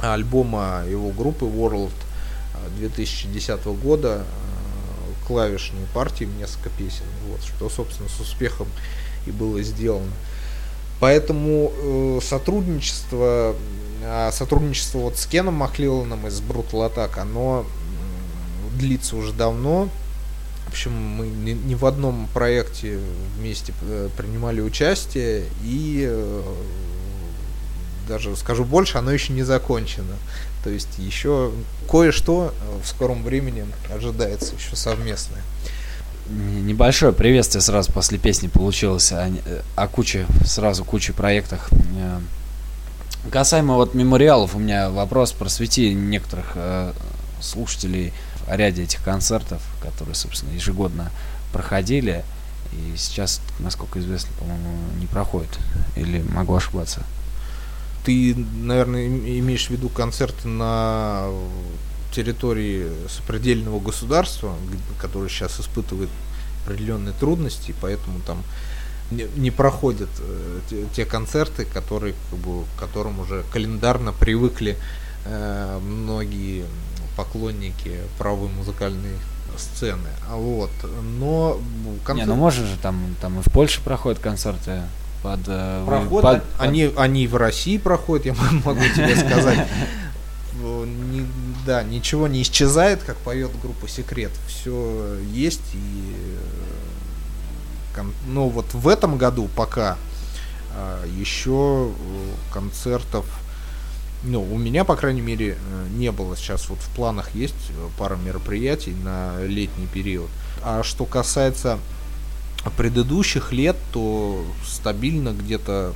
альбома его группы World э, 2010 года э, клавишные партии несколько песен, вот, что, собственно, с успехом и было сделано. Поэтому э, сотрудничество, а сотрудничество вот с Кеном Махлиланом из Brutal Attack, оно длится уже давно. В общем, мы ни, ни в одном проекте вместе э, принимали участие, и э, даже скажу больше, оно еще не закончено. То есть еще кое-что э, в скором времени ожидается еще совместное. Небольшое приветствие сразу после песни получилось э, о куче, сразу куче проектах. Касаемо вот мемориалов, у меня вопрос, просвети некоторых э, слушателей о ряде этих концертов, которые, собственно, ежегодно проходили. И сейчас, насколько известно, по-моему, не проходит. Или могу ошибаться. Ты, наверное, им- имеешь в виду концерты на территории сопредельного государства, которое сейчас испытывает определенные трудности, и поэтому там не, не проходят э, те, те концерты, которые, как бы, к которым уже календарно привыкли э, многие поклонники правой музыкальной сцены. А вот, но м, Не, концерт- ну можно же там, там и в Польше проходят концерты под... э, вы- Проход, под- они, они в России проходят, я [laughs] могу тебе сказать. [laughs] Не- да, ничего не исчезает, как поет группа Секрет. Все есть и э, ну вот в этом году пока еще концертов ну, у меня, по крайней мере, э, не было. Сейчас вот в планах есть э, пара мероприятий на летний период. А что касается предыдущих лет, то стабильно где-то,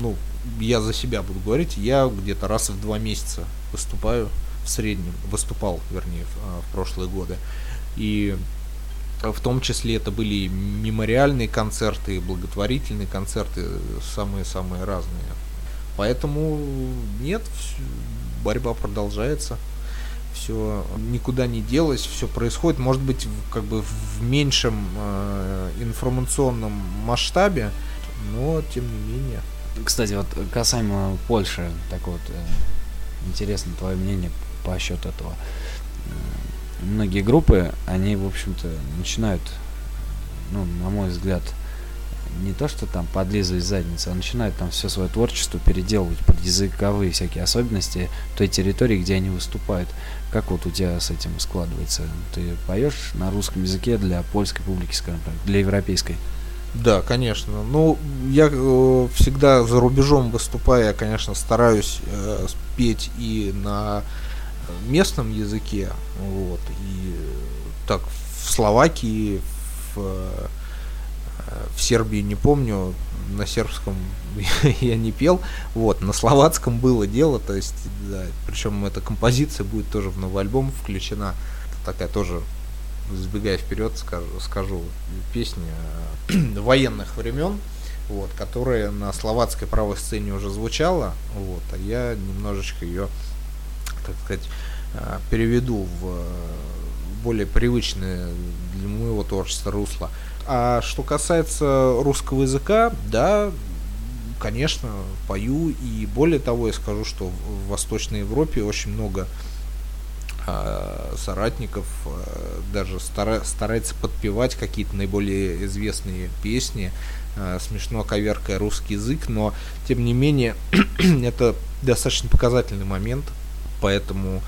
ну, я за себя буду говорить, я где-то раз в два месяца выступаю в среднем, выступал, вернее, в, а, в прошлые годы. И в том числе это были мемориальные концерты, благотворительные концерты, самые-самые разные. Поэтому нет, борьба продолжается все никуда не делось, все происходит, может быть, как бы в меньшем э, информационном масштабе, но тем не менее. Кстати, вот касаемо Польши, так вот, э, интересно твое мнение по счету этого. Многие группы, они, в общем-то, начинают, ну, на мой взгляд, не то, что там подлизывать задницу, а начинают там все свое творчество переделывать под языковые всякие особенности той территории, где они выступают. Как вот у тебя с этим складывается? Ты поешь на русском языке для польской публики, скажем так, для европейской? Да, конечно. Ну, я э, всегда за рубежом выступая, я, конечно, стараюсь э, петь и на местном языке, вот, и так в Словакии, в, э, в Сербии не помню, на сербском [laughs] я не пел, вот, на словацком было дело, то есть, да, причем эта композиция будет тоже в новый альбом включена, такая тоже забегая вперед, скажу, скажу песня э, [clears throat] военных времен, вот, которая на словацкой правой сцене уже звучала, вот, а я немножечко ее, так сказать, э, переведу в э, более привычное для моего творчества русло. А что касается русского языка, да, конечно, пою, и более того, я скажу, что в Восточной Европе очень много а, соратников даже стара- старается подпевать какие-то наиболее известные песни, а, смешно коверкая русский язык, но тем не менее [clears throat] это достаточно показательный момент, поэтому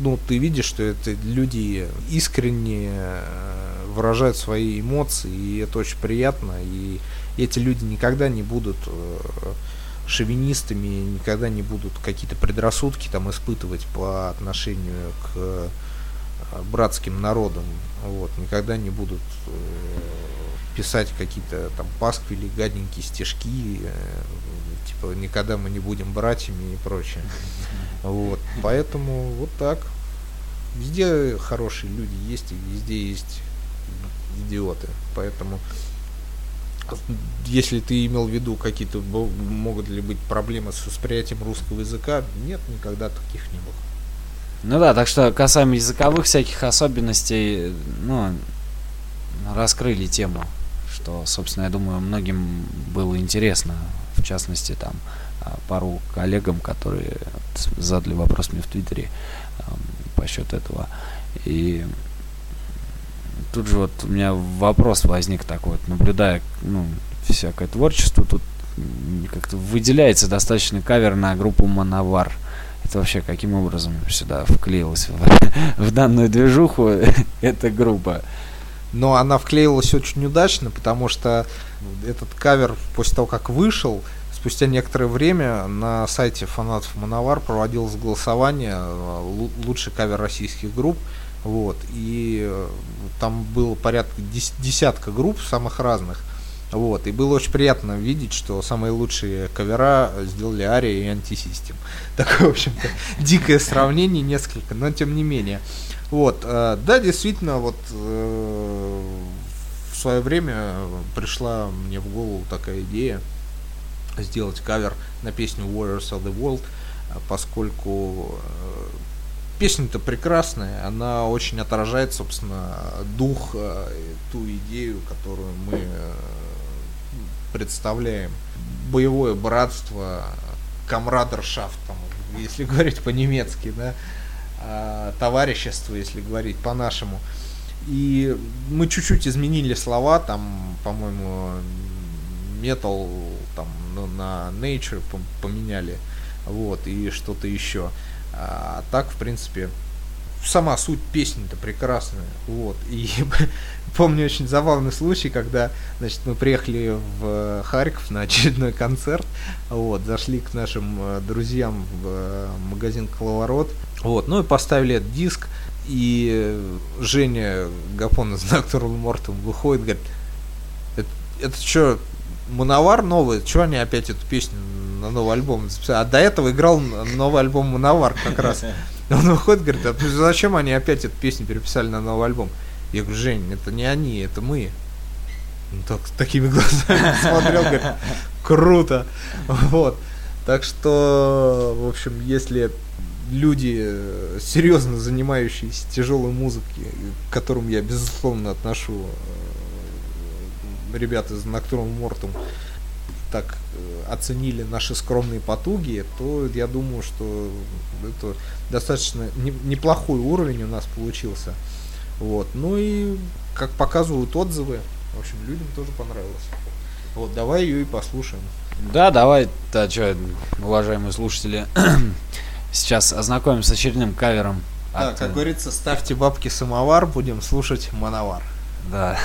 ну, ты видишь, что это люди искренне э, выражают свои эмоции, и это очень приятно, и эти люди никогда не будут э, шовинистами, никогда не будут какие-то предрассудки там испытывать по отношению к э, братским народам, вот, никогда не будут писать какие-то там пасквили, гаденькие стишки, типа никогда мы не будем братьями и прочее. Вот, поэтому вот так. Везде хорошие люди есть, и везде есть идиоты. Поэтому, если ты имел в виду какие-то могут ли быть проблемы с восприятием русского языка, нет, никогда таких не было. Ну да, так что касаемо языковых всяких особенностей, ну, раскрыли тему, что, собственно, я думаю, многим было интересно, в частности, там, пару коллегам, которые задали вопрос мне в Твиттере по счету этого. И тут же вот у меня вопрос возник такой, вот, наблюдая, ну, всякое творчество, тут как-то выделяется достаточно кавер на группу Мановар. Это вообще каким образом сюда вклеилась в, [laughs] в данную движуху [laughs] эта группа? Но она вклеилась очень удачно, потому что этот кавер после того, как вышел, спустя некоторое время на сайте фанатов Мановар проводилось голосование э, лучший кавер российских групп. Вот, и э, там было порядка десятка групп самых разных. Вот, и было очень приятно видеть, что самые лучшие кавера сделали Ария и Антисистем. [laughs] Такое, в общем-то, [laughs] дикое сравнение несколько, но тем не менее. Вот, э, да, действительно, вот в свое время пришла мне в голову такая идея сделать кавер на песню Warriors of the World, э, поскольку э, песня-то прекрасная, она очень отражает, собственно, дух, э, ту идею, которую мы представляем. Боевое братство, камрадершафт, там, если говорить по-немецки, да, товарищество, если говорить по-нашему. И мы чуть-чуть изменили слова, там, по-моему, метал там на, Nature поменяли, вот, и что-то еще. А так, в принципе, сама суть песни-то прекрасная, вот, и [laughs] помню очень забавный случай, когда, значит, мы приехали в Харьков на очередной концерт, вот, зашли к нашим э, друзьям в э, магазин Коловорот, вот, ну и поставили этот диск, и Женя Гапон из Nocturnal Mortem выходит, говорит, это, это что, Мановар новый, что они опять эту песню на новый альбом записали? А до этого играл новый альбом Мановар как раз. [laughs] Он выходит, говорит, а зачем они опять эту песню переписали на новый альбом? Я говорю, Жень, это не они, это мы. Он так, такими глазами [laughs] смотрел, говорит, круто. Вот. Так что, в общем, если люди, э, серьезно занимающиеся тяжелой музыкой, к которым я, безусловно, отношу ребята из Nocturnal Mortum так э, оценили наши скромные потуги, то я думаю, что это достаточно неплохой уровень у нас получился. Вот. Ну и как показывают отзывы, в общем, людям тоже понравилось. Вот, давай ее и послушаем. Да, давай, да, что, уважаемые слушатели, [clears throat] сейчас ознакомимся с очередным кавером. Да, от... как э, говорится, ставьте бабки самовар, будем слушать мановар. Да.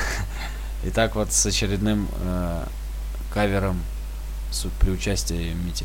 Итак, вот с очередным э, кавером при участии Мити.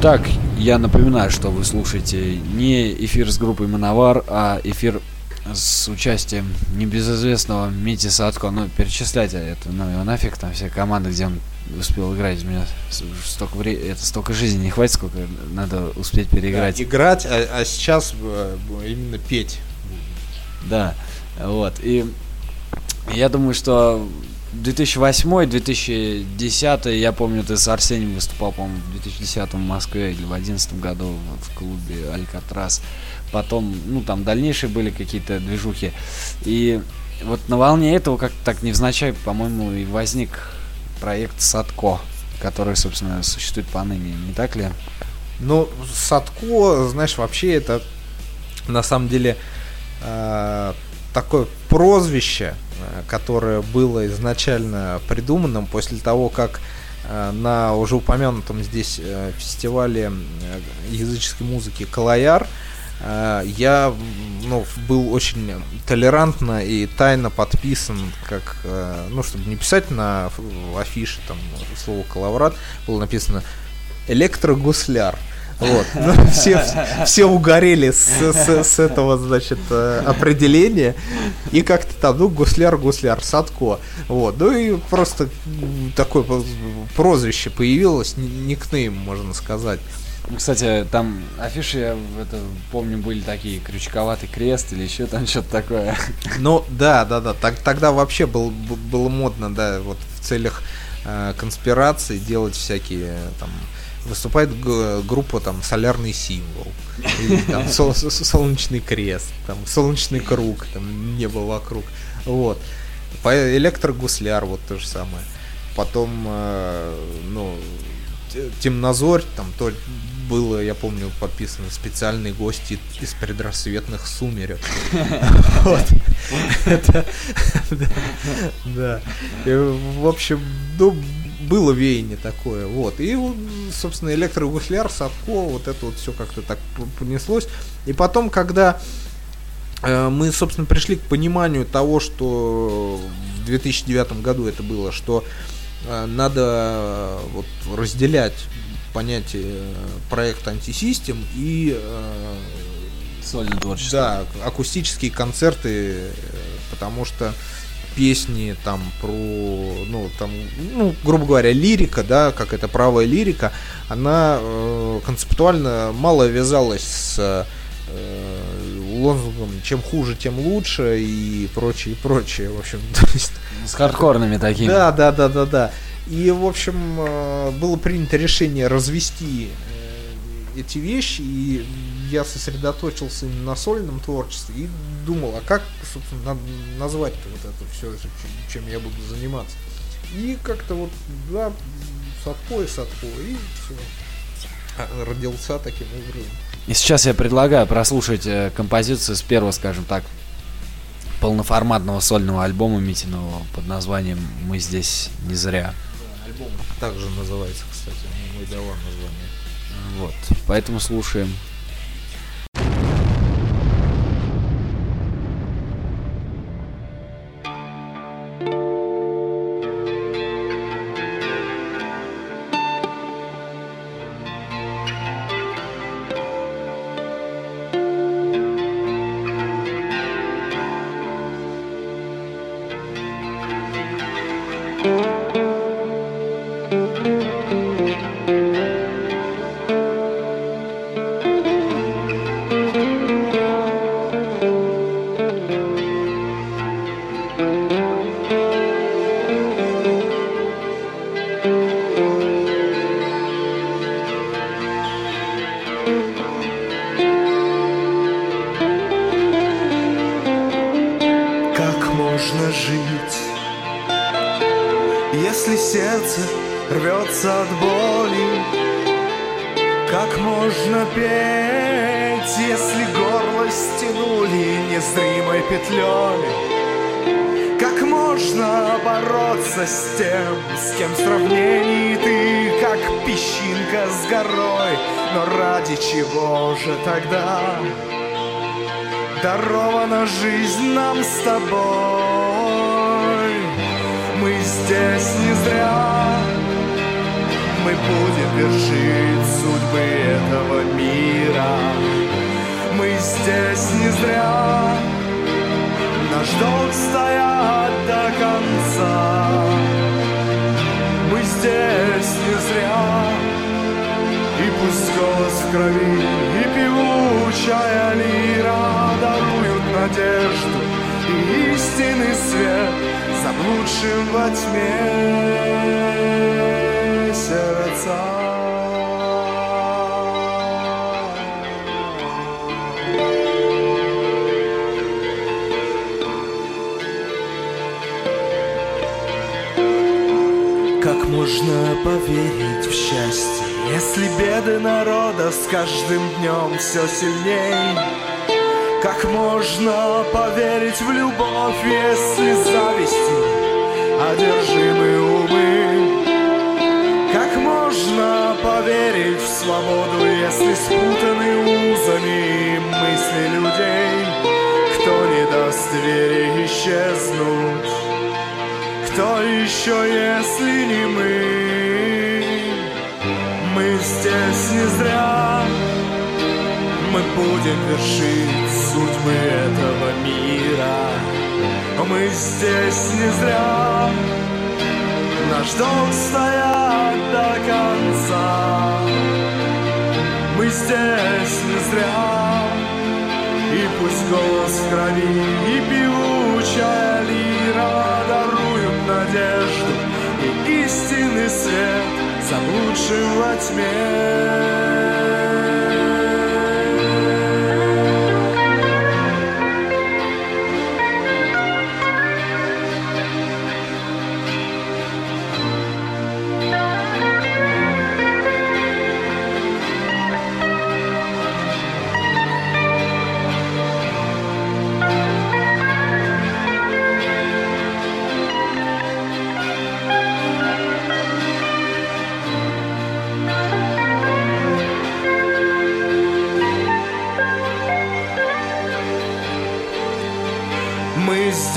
Итак, я напоминаю, что вы слушаете не эфир с группой Мановар, а эфир с участием небезызвестного Мити Садко. Ну, перечисляйте это, ну его нафиг, там все команды, где он успел играть. У меня столько времени, это столько жизни не хватит, сколько надо успеть переиграть. Играть, а, а сейчас э, именно петь. Да, вот. И я думаю, что 2008-2010, я помню, ты с Арсением выступал, по-моему, в 2010 в Москве или в 2011 году в клубе Алькатрас. Потом, ну, там дальнейшие были какие-то движухи. И вот на волне этого как-то так невзначай, по-моему, и возник проект Садко, который, собственно, существует поныне, не так ли? Ну, Садко, знаешь, вообще это на самом деле э, такое прозвище, э, которое было изначально придуманным после того, как э, на уже упомянутом здесь э, фестивале языческой музыки Калаяр я ну, был очень толерантно и тайно подписан, как, ну, чтобы не писать на афише там слово «коловрат», было написано электрогусляр. Вот. Ну, все, все угорели с, с- с этого, значит, э, определения. И как-то там, ну, гусляр, гусляр, Садко. Вот. Ну и просто такое прозвище появилось, никнейм, можно сказать. Кстати, там афиши, я это помню, были такие, крючковатый крест или еще там что-то такое. Ну, да, да, да. Так, тогда вообще был, было модно, да, вот в целях э, конспирации делать всякие там выступает группа там солярный символ или там сол- солнечный крест там солнечный круг там небо вокруг вот. Электрогусляр вот то же самое. Потом э, ну темнозорь там то было, я помню, подписаны специальные гости из предрассветных сумерек. [laughs] Вот. Это- [laughs] да, В общем, ну, было веяние такое. Вот. И, собственно, электрогусляр, Садко, вот это вот все как-то так понеслось. И потом, когда э, мы, собственно, пришли к пониманию того, что в 2009 году это было, что э, надо э, вот разделять понятие проекта антисистем и Сольное творчество. да, акустические концерты, потому что песни там про, ну, там, ну, грубо говоря, лирика, да, как это правая лирика, она э, концептуально мало вязалась с э, лозунгом «чем хуже, тем лучше» и прочее, и прочее, в общем, [laughs] есть С хардкорными такими. да, да, да, да, да. И, в общем, э, было принято решение развести эти вещи, и я сосредоточился именно на сольном творчестве и думал, а как, собственно, на- назвать вот это все, чем я буду заниматься. И как-то вот, да, Садко и Садко, и все. Родился таким образом. И сейчас я предлагаю прослушать э, композицию с первого, скажем так, полноформатного сольного альбома Митиного под названием «Мы здесь не зря». Альбом также называется, кстати, мой дала название. Вот, поэтому слушаем. Если горло стянули незримой петлей? Как можно бороться с тем, с кем в сравнении ты, как песчинка с горой? Но ради чего же тогда? Дарована жизнь нам с тобой Мы здесь не зря Мы будем вершить судьбы этого мира Мы здесь не зря. Наш долг стоять до конца. Мы здесь не зря. И пусть голос в крови и певучая лира Даруют надежду и истинный свет Заблудшим во тьме сердца можно поверить в счастье, если беды народа с каждым днем все сильней? Как можно поверить в любовь, если завистью одержимы умы? Как можно поверить в свободу, если спутаны узами мысли людей? Кто не даст двери исчезнуть? Кто еще, если не мы? Мы здесь не зря. Мы будем вершить судьбы этого мира. Мы здесь не зря. Наш долг стоять до конца. Мы здесь не зря. И пусть голос крови и певучая лира даруют надежду и истинный свет заблудшим во тьме.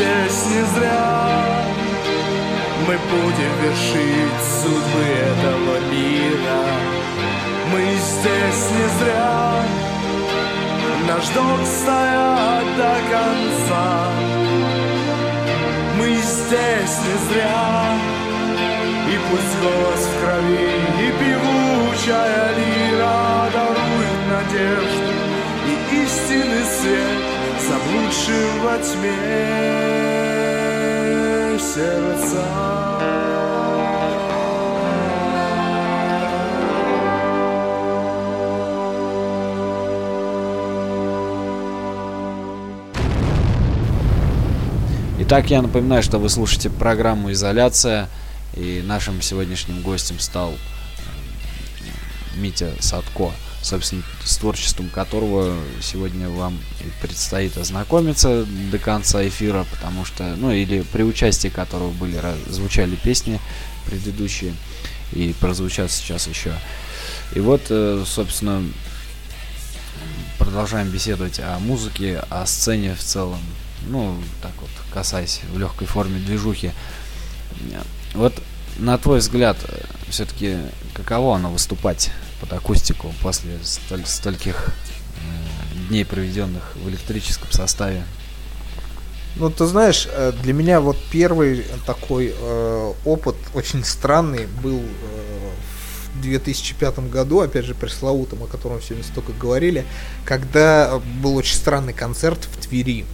Здесь не зря Мы будем вершить судьбы этого мира. Мы здесь не зря. Наш долг стоять до конца. Мы здесь не зря. И пусть голос в крови и певучая лира Дарует надежду и истинный свет Заблудшим во тьме сердца Итак, я напоминаю, что вы слушаете программу «Изоляция». И нашим сегодняшним гостем стал Митя Садко, собственно, с творчеством которого сегодня вам предстоит ознакомиться до конца эфира, потому что, ну, или при участии которого были, звучали песни предыдущие и прозвучат сейчас еще. И вот, э, собственно, продолжаем беседовать о музыке, о сцене в целом. Ну, так вот, касаясь в легкой форме движухи. Вот, на твой взгляд, все-таки каково оно выступать под акустику после столь- стольких э, дней, проведенных в электрическом составе? Ну, ты знаешь, э, для меня вот первый такой э, опыт очень странный был э, в 2005 году, опять же, пресловутом, о котором сегодня столько говорили, когда был очень странный концерт в Твери,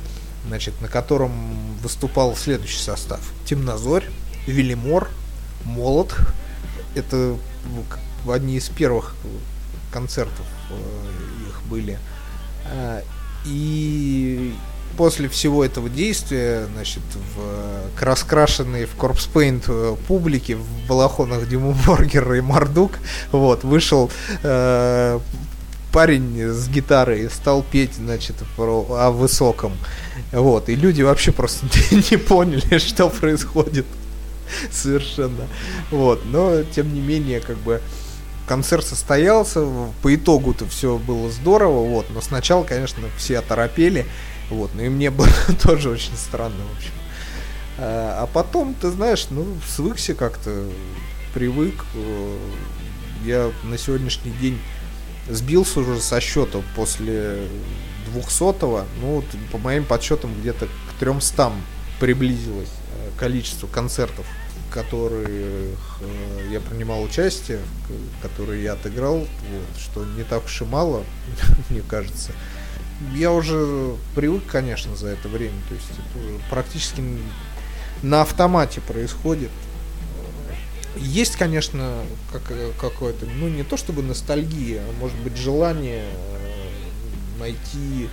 значит, на котором выступал следующий состав. Темнозорь, Велимор, Молот. Это одни из первых концертов э, их были. А, И после всего этого действия, значит, в э, раскрашенной в Corpse Paint э, публике, в балахонах Диму Боргера и Мардук, вот, вышел э, парень с гитарой стал петь, значит, про, о высоком. Вот, и люди вообще просто [laughs] не поняли, [laughs] что происходит. Совершенно. Вот, но, тем не менее, как бы, концерт состоялся, по итогу-то все было здорово, вот, но сначала, конечно, все оторопели, вот, ну и мне было [laughs] тоже очень странно, в общем. А, а потом, ты знаешь, ну, свыкся как-то, привык. э, Я на сегодняшний день сбился уже со счета после 200-го, ну, вот, по моим подсчетам, где-то к 300 приблизилось э, количество концертов, которых э, я принимал участие, которые я отыграл, вот, что не так уж и мало, [laughs] мне кажется. Я уже привык, конечно, за это время, то есть это практически на автомате происходит. Есть, конечно, как, какое-то, ну не то чтобы ностальгия, а может быть желание э, найти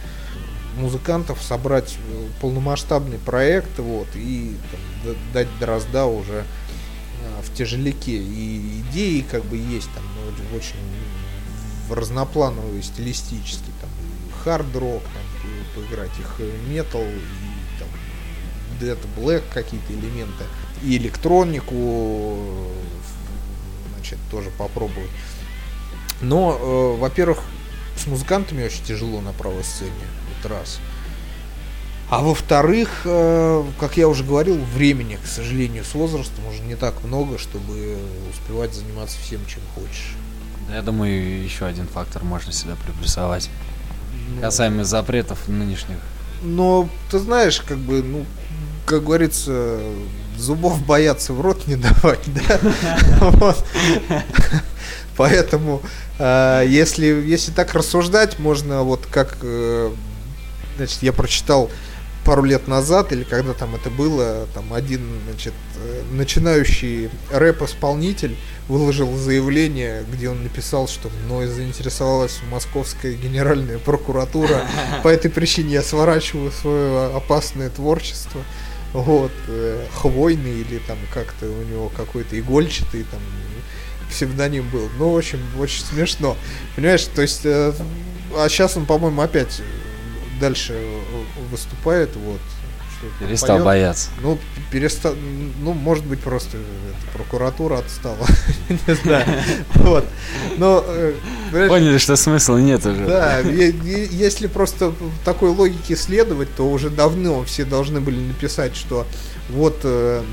музыкантов, собрать э, полномасштабный проект, вот, и там, дать дрозда уже э, в тяжеляке. И идеи как бы есть там ну, очень разноплановые стилистически, там и хард-рок, там, и поиграть их метал, и там Dead Black какие-то элементы, и электронику, э, значит, тоже попробовать. Но, э, во-первых, с музыкантами очень тяжело на правой сцене, раз. А во-вторых, э, как я уже говорил, времени, к сожалению, с возрастом уже не так много, чтобы успевать заниматься всем, чем хочешь. Я думаю, еще один фактор можно сюда приплюсовать. Ну, Касаемо запретов нынешних. Но ты знаешь, как бы, ну, как говорится, зубов боятся в рот не [laughs] давать, да? [laughs] Поэтому, э, если, если так рассуждать, можно вот как, э, значит, я прочитал пару лет назад, или когда там это было, там один, значит, э, начинающий рэп-исполнитель выложил заявление, где он написал, что мной заинтересовалась московская генеральная прокуратура, по этой причине я сворачиваю свое опасное творчество. Вот, э, хвойный или там как-то у него какой-то игольчатый там псевдоним был. Ну, в общем, очень смешно. Понимаешь, то есть, э, а сейчас он, по-моему, опять дальше э, выступает, вот. Перестал поёт. бояться. Ну, перестал, ну, может быть, просто эта прокуратура отстала, [laughs] не знаю, [laughs] вот. Но, э, Поняли, что смысла нет уже. да, если просто такой логике следовать, то уже давно все должны были написать, что вот э, э,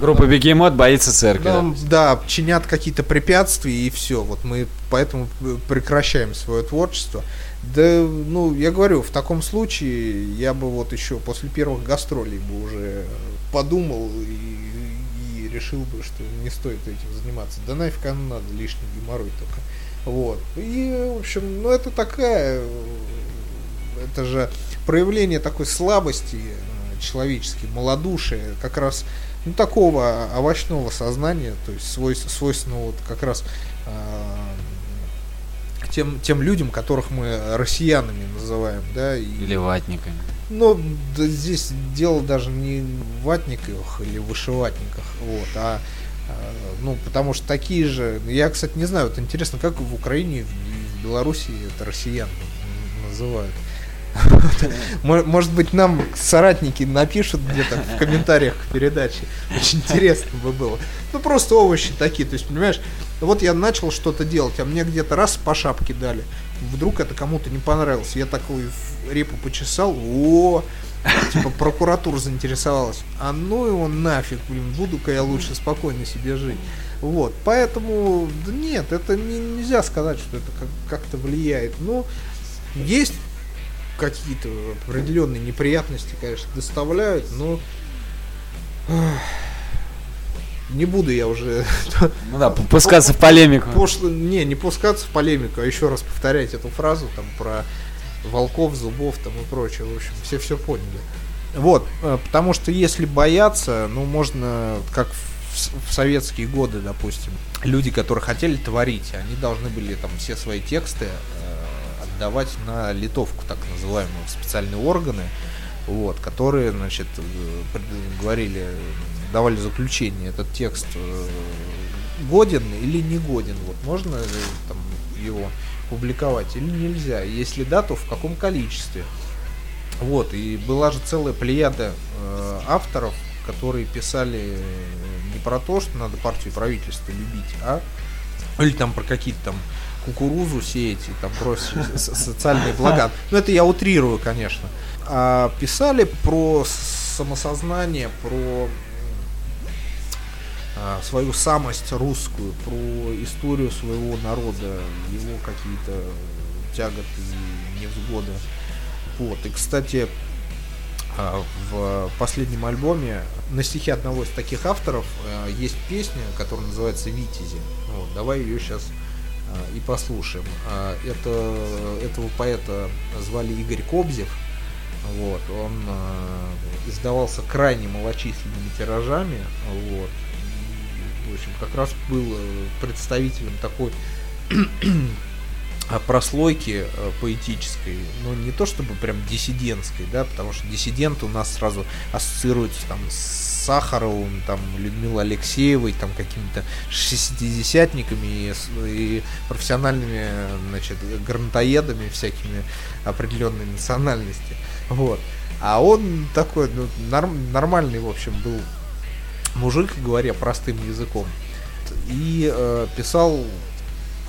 Группа Бегемот боится церкви. да. нам, да, чинят какие-то препятствия и все. Вот мы поэтому прекращаем свое творчество. Да, ну, я говорю, в таком случае я бы вот еще после первых гастролей бы уже подумал и, и решил бы, что не стоит этим заниматься. Да нафиг оно надо, лишний геморрой только. Вот. И, в общем, ну это такая, э, это же проявление такой слабости э, человеческой, малодушия, как раз ну, такого овощного сознания, то есть свой, свойственного вот как раз э, тем, тем людям, которых мы россиянами называем, да, и, Или ватниками. ну, да здесь дело даже не в ватниках или вышиватниках, вот, а, а, ну, потому что такие же, я, кстати, не знаю, вот интересно, как в Украине и в Беларуси это россиян называют. Мо- Может быть, нам соратники напишут где-то в комментариях к передаче. Очень интересно бы было. Ну, просто овощи такие. То есть, понимаешь, вот я начал что-то делать, а мне где-то раз по шапке дали. Вдруг это кому-то не понравилось. Я такой в репу почесал. О, типа прокуратура заинтересовалась. А ну его нафиг, блин, буду-ка я лучше спокойно себе жить. Вот, поэтому, нет, это не- нельзя сказать, что это как- как-то влияет. Ну, есть какие-то определенные неприятности, конечно, доставляют, но не буду я уже Ну да, пускаться в полемику. пошло, не, не пускаться в полемику, а еще раз повторять эту фразу там про волков, зубов там и прочее. В общем, все все поняли. Вот, э, потому что если бояться, ну, можно, как в, в советские годы, допустим, люди, которые хотели творить, они должны были там все свои тексты отдавать на литовку, так называемую, в специальные органы, вот, которые, значит, э, говорили, давали заключение, этот текст э, годен или не годен, вот, можно там его публиковать или нельзя, если да, то в каком количестве. Вот, и была же целая плеяда э, авторов, которые писали э, не про то, что надо партию и правительство любить, а или там про какие-то там кукурузу сеять и там со- социальные блага. Ну, это я утрирую, конечно. А писали про самосознание, про а, свою самость русскую, про историю своего народа, его какие-то тяготы и невзгоды. Вот. И, кстати, а, в последнем альбоме на стихе одного из таких авторов э, есть песня, которая называется «Витязи». Вот, давай ее сейчас и послушаем. А, Это, этого поэта звали Игорь Кобзев. Вот, он э, издавался крайне малочисленными тиражами. Вот. В общем, как раз был э, представителем такой прослойки э, поэтической, но не то чтобы прям диссидентской, да, потому что диссидент у нас сразу ассоциируется там с Сахаровым, там Людмилой Алексеевой, там какими-то шестидесятниками и, и профессиональными, значит, гранатоедами всякими определенной национальности, вот. А он такой, ну, норм- нормальный, в общем, был мужик, говоря простым языком, и э, писал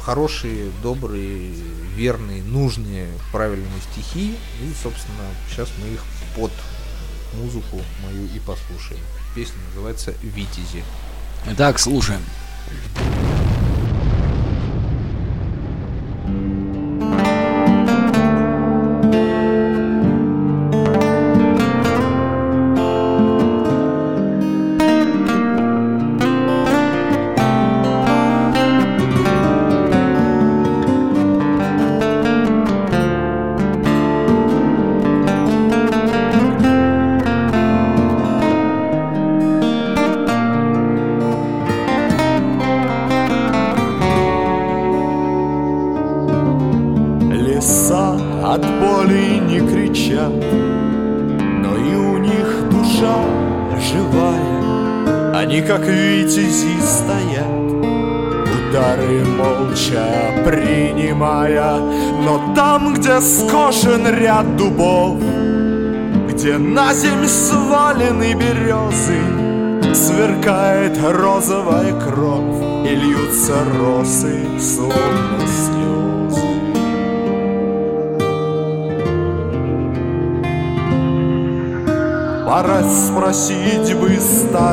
хорошие, добрые, верные, нужные, правильные стихи. И, собственно, сейчас мы их под музыку мою и послушаем. Песня называется «Витязи». Итак, слушаем. Леса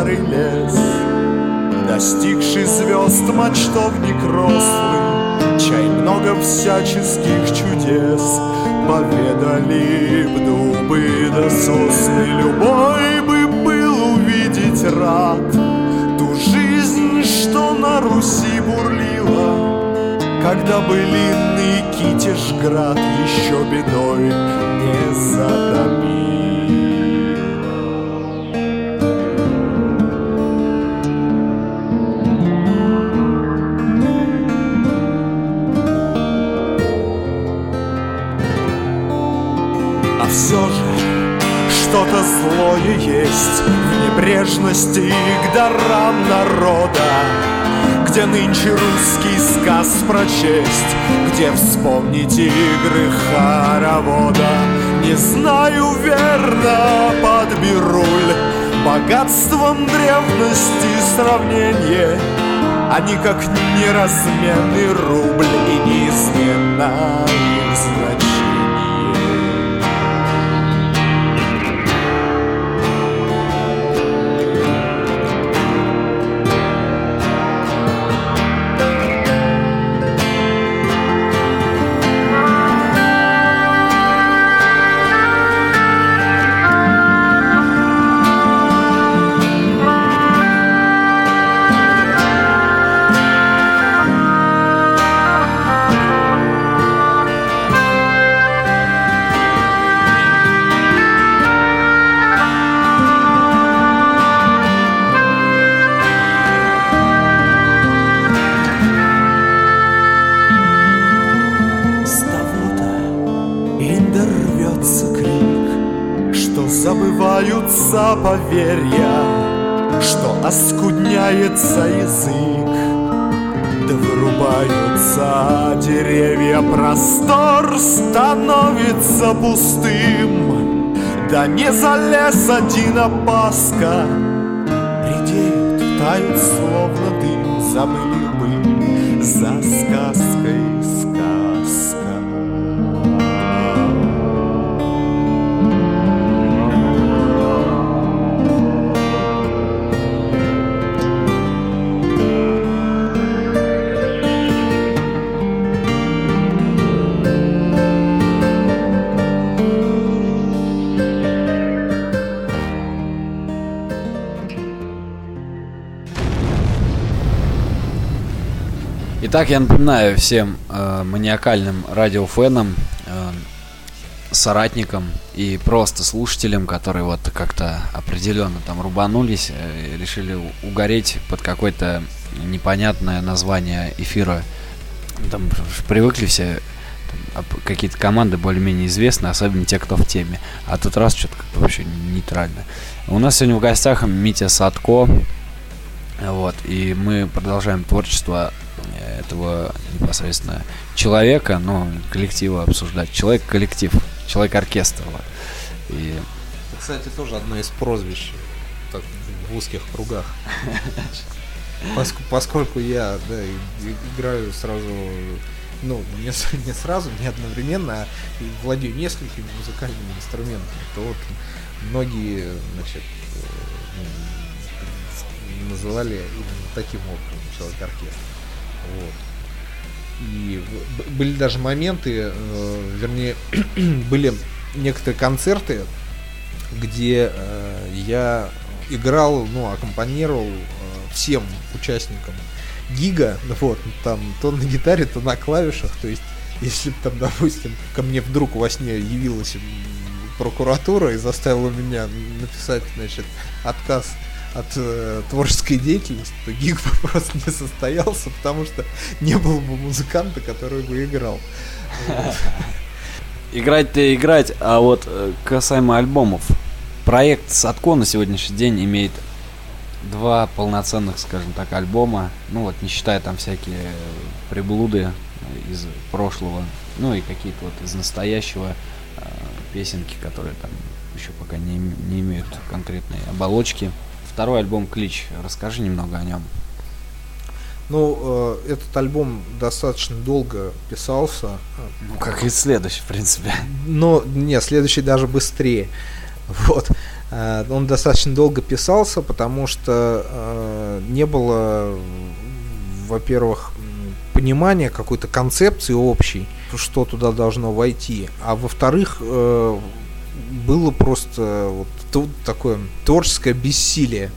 старый лес Достигший звезд мочтовник рослый Чай много всяческих чудес Поведали б дубы да сосны Любой бы был увидеть рад. Ту жизнь, что на Руси бурлила Когда былинный Китежград Еще бедой не затопил злое есть В небрежности к дарам народа Где нынче русский сказ прочесть Где вспомнить игры хоровода. Не знаю верно, подберу ль Богатством древности сравнение Они как неразменный рубль И неизменно их значение один опаска, Итак, я напоминаю всем э, маниакальным радиофенам, э, соратникам и просто слушателям, которые вот как-то определенно там рубанулись, э, решили угореть под какое-то непонятное название эфира. Там привыкли все какие-то команды более-менее известны, особенно те, кто в теме. А тут раз что-то как-то вообще нейтрально. У нас сегодня в гостях Митя Садко. Вот, и мы продолжаем творчество этого непосредственно человека, но коллектива обсуждать. Человек-коллектив, человек-оркестр. И Кстати, тоже одно из прозвищ так, в узких кругах. [laughs] Поск- Поскольку я да, играю сразу, ну, не, не сразу, не одновременно, а владею несколькими музыкальными инструментами, то вот многие, значит, э, ну, называли именно таким образом человек-оркестр. Вот. И были даже моменты, э, вернее, [clears throat] были некоторые концерты, где э, я играл, ну, аккомпанировал э, всем участникам гига, ну вот, там, то на гитаре, то на клавишах, то есть, если бы там, допустим, ко мне вдруг во сне явилась прокуратура и заставила меня написать, значит, отказ от э, творческой деятельности, то гиг бы [laughs] просто не состоялся, потому что не было бы музыканта, который бы играл. [laughs] играть-то играть, а вот э, касаемо альбомов. Проект Садко на сегодняшний день имеет два полноценных, скажем так, альбома. Ну вот, не считая там всякие приблуды из прошлого. Ну и какие-то вот из настоящего э, песенки, которые там еще пока не, не имеют конкретной оболочки. Второй альбом Клич. Расскажи немного о нем. Ну, э, этот альбом достаточно долго писался, Ну, как и следующий, в принципе. но не, следующий даже быстрее. Вот. Э, Он достаточно долго писался, потому что э, не было, во-первых, понимания какой-то концепции общей, что туда должно войти, а во-вторых, э, было просто вот тут такое творческое бессилие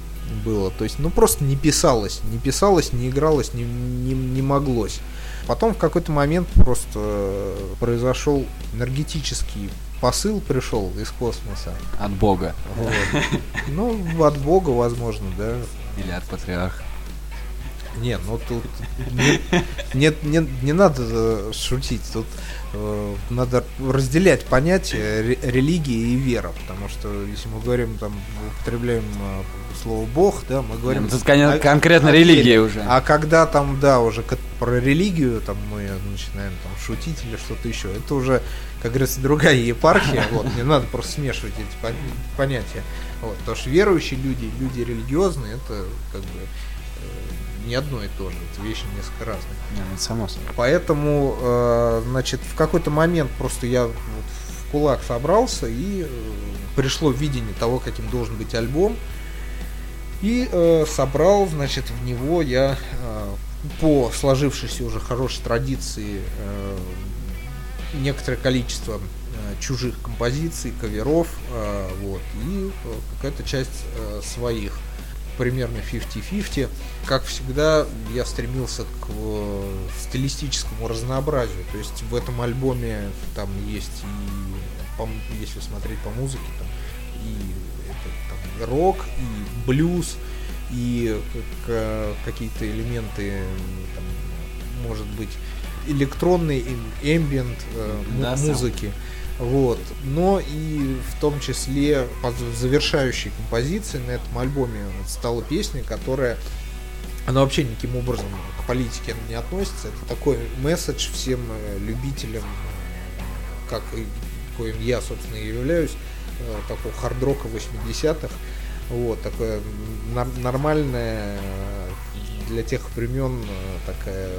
было. То есть, ну просто не писалось, не писалось, не игралось, не, не, не моглось. Потом в какой-то момент просто э, произошел энергетический посыл пришел из космоса. От Бога. Вот. Ну, от Бога, возможно, да. Или от Патриарха. Не, ну тут не, не, не, не надо э, шутить, тут э, надо разделять понятия ре- религии и вера, потому что если мы говорим там, употребляем э, слово Бог, да, мы говорим... Тут кон- о- конкретно о религия вере. уже. А когда там, да, уже про религию там мы начинаем там шутить или что-то еще, это уже, как говорится, другая епархия, вот, не надо просто смешивать эти пон- понятия. Вот, потому что верующие люди, люди религиозные, это как бы не одно и то же, это вещи несколько разные. Не, ну, это само собой. Поэтому, э, значит, в какой-то момент просто я вот в кулак собрался и э, пришло видение того, каким должен быть альбом. И э, собрал, значит, в него я э, по сложившейся уже хорошей традиции э, некоторое количество э, чужих композиций, каверов, э, вот, и э, какая-то часть э, своих примерно 50-50. Как всегда, я стремился к э, стилистическому разнообразию. То есть в этом альбоме там есть и, по если смотреть по музыке, там и это, там, и рок, и блюз, и к- какие-то элементы, там, может быть, электронный эмбиент Да, сам. Вот. Но и в том числе под завершающей композицией на этом альбоме стала песня, которая она вообще никаким образом к политике не относится. Это такой месседж всем э, любителям, э, как и коим я, собственно, и являюсь, э, такого хард-рока 80-х. Вот, такое э, для тех времен такая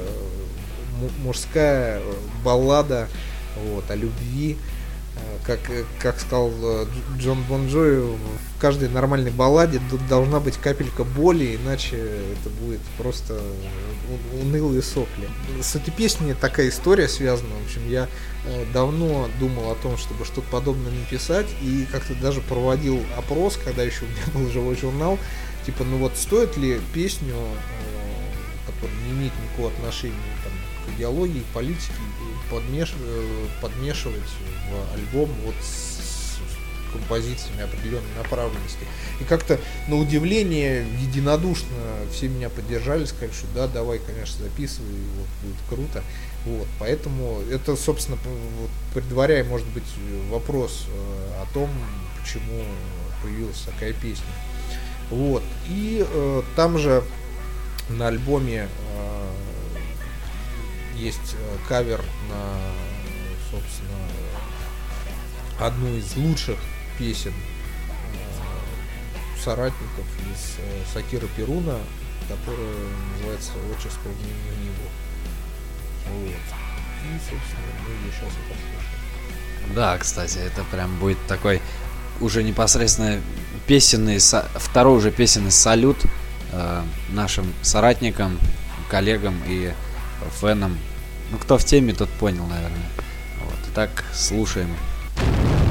му- мужская баллада вот, о любви. Как, как сказал э, Дж- Джон Бон Джови, в каждой нормальной балладе должна быть капелька боли, иначе это будет просто унылые сопли. С этой песней такая история связана. В общем, я э, давно думал о том, чтобы что-то подобное написать, и как-то даже проводил опрос, когда еще у меня был живой журнал, типа, ну вот стоит ли песню, э, которая не имеет никакого отношения там, к идеологии, политике, подмеш- э, подмешивать в альбом вот с с композициями определенной направленности. И как-то на удивление единодушно все меня поддержали, сказали, что да, давай, конечно, записывай, вот, будет круто. Вот, поэтому это, собственно, вот, предваряя, может быть, вопрос э, о том, почему появилась такая песня. Вот. И э, там же на альбоме э, есть э, кавер на, собственно, одну из лучших песен э, соратников из э, Сакира Перуна, которая называется «Отче вспомни небо». Вот. И, собственно, мы ее сейчас и послушаем. Да, кстати, это прям будет такой уже непосредственно песенный, второй уже песенный салют э, нашим соратникам, коллегам и фенам. Ну, кто в теме, тот понял, наверное. Вот, так, слушаем. І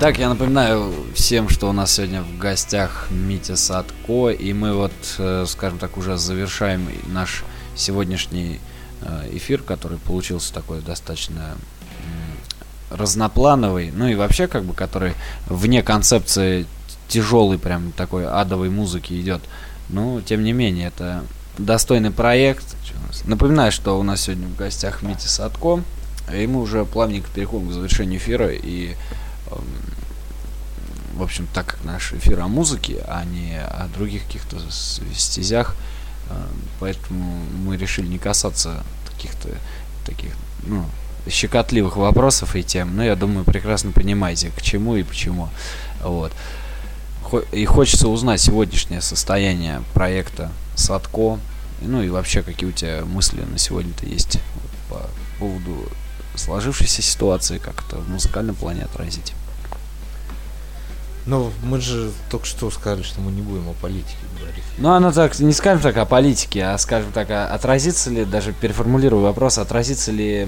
Так, я напоминаю всем, что у нас сегодня в гостях Митя Садко, и мы вот, э, скажем так, уже завершаем наш сегодняшний э, эфир, который получился такой достаточно разноплановый, ну и вообще как бы, который вне концепции тяжелой прям такой адовой музыки идет. Но, тем не менее, это достойный проект. Напоминаю, что у нас сегодня в гостях Митя Садко, и мы уже плавненько переходим к завершению эфира, и в общем, так как наш эфир о музыке, а не о других каких-то стезях, э, поэтому мы решили не касаться каких-то таких, ну, щекотливых вопросов и тем. Но я думаю, прекрасно понимаете, к чему и почему. Вот. И хочется узнать сегодняшнее состояние проекта Садко. Ну и вообще, какие у тебя мысли на сегодня-то есть по поводу сложившейся ситуации, как это в музыкальном плане отразить. Ну, мы же только что сказали, что мы не будем о политике говорить. Ну, оно так, не скажем так о политике, а скажем так, а отразится ли, даже переформулирую вопрос, отразится ли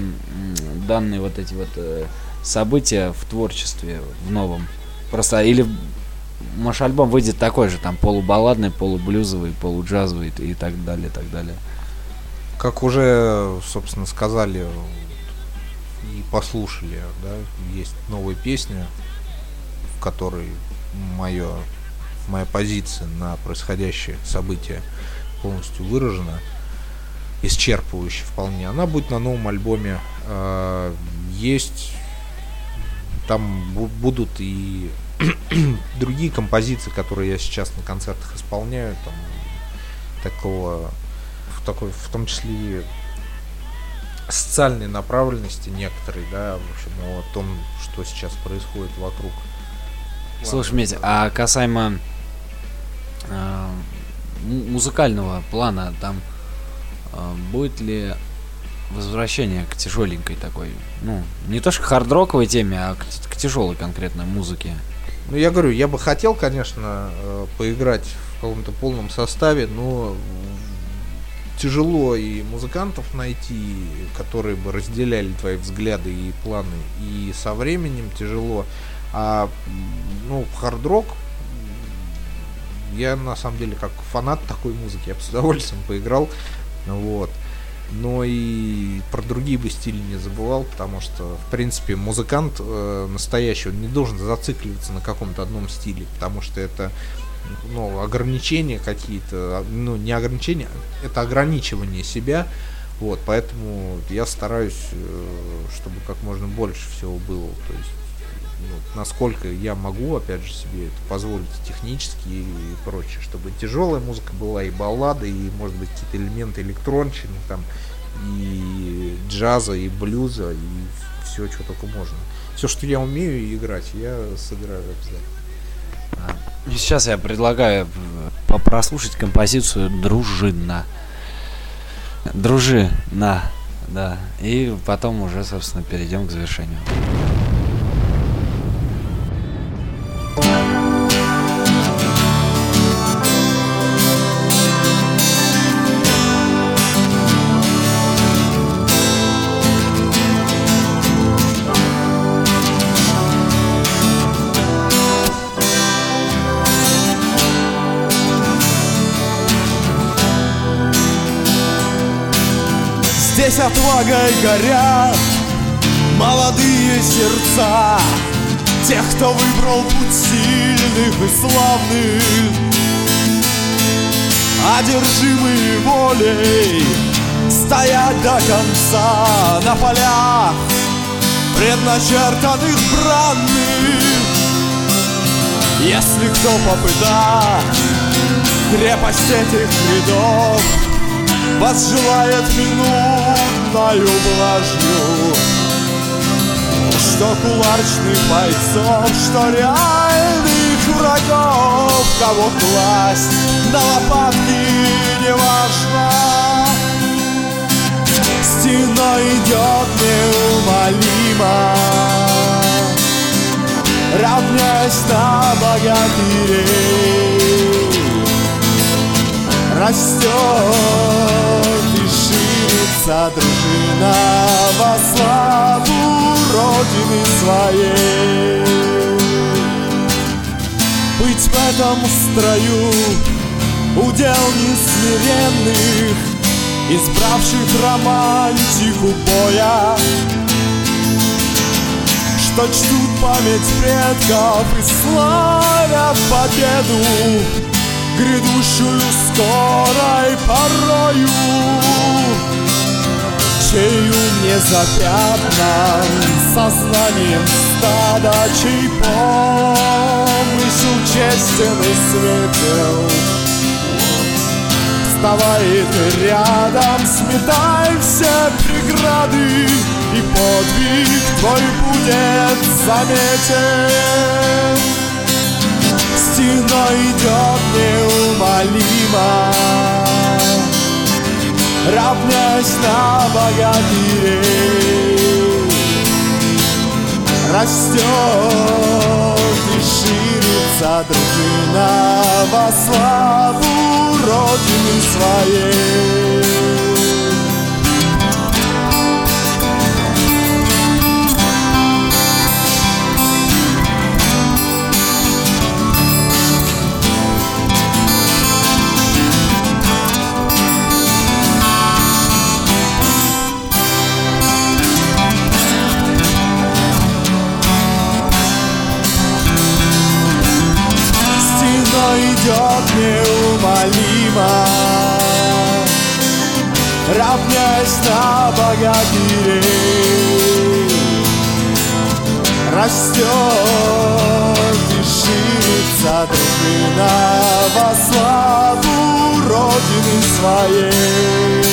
данные вот эти вот э, события в творчестве, в новом? Просто, или, может, альбом выйдет такой же, там, полубалладный, полублюзовый, полуджазовый и так далее, и так далее. Как уже, собственно, сказали и послушали, да, есть новая песня, в которой мое, моя позиция на происходящее событие полностью выражена, исчерпывающе вполне. Она будет на новом альбоме. Э, Есть там бу- будут и [coughs] другие композиции, которые я сейчас на концертах исполняю, там такого в такой, в том числе социальной направленности некоторой, да, в общем, о том, что сейчас происходит вокруг. Слушай, Митя, а касаемо э, му- музыкального плана, там э, будет ли возвращение к тяжеленькой такой, ну, не то что к хардроковой теме, а к, тяжелой конкретной музыке? Ну, я говорю, я бы хотел, конечно, э, поиграть в каком-то полном составе, но тяжело и музыкантов найти, которые бы разделяли твои взгляды и планы, и со временем тяжело. А, ну, хард-рок, я на самом деле как фанат такой музыки, я бы с удовольствием поиграл, вот. Но и про другие бы стили не забывал, потому что, в принципе, музыкант э, настоящий, он не должен зацикливаться на каком-то одном стиле, потому что это ну, ограничения какие-то, а, ну, не ограничения, это ограничивание себя, вот, поэтому я стараюсь, э, чтобы как можно больше всего было, то есть, ну, насколько я могу, опять же, себе это позволить технически и прочее, чтобы тяжелая музыка была, и баллады, и, может быть, какие-то элементы электронщины, там, и джаза, и блюза, и все, что только можно. Все, что я умею играть, я сыграю обязательно. Сейчас я предлагаю э, прослушать композицию «Дружина». Дружина, да. И потом уже, собственно, перейдем к завершению. Здесь отвагой горят молодые сердца Тех, кто выбрал путь сильных и славных. Одержимые волей Стоять до конца на полях Предначертанных бранных. Если кто попытает крепость этих рядов вас желает минутною блажью. Что кулачных бойцов, что реальных врагов Кого класть на лопатки не важно Стена идет неумолимо Равняясь на богатырей Растет и ширится дружина во славу Родины своей. Быть в этом строю удел несмиренных, Избравших романтику боя, Что чтут память предков и славят победу грядущую скорой порою. Чей ум не запятнан сознанием стада Чей помысл честен и светел. Вставай ты рядом, сметай все преграды И подвиг твой будет заметен Стена идет неумолимо. Равнясь на богатырей Растет и ширится дружина Во славу Родины своей Стена идет неумолимо. Равняясь на богатырей Растет и ширится дружина Во славу Родины своей.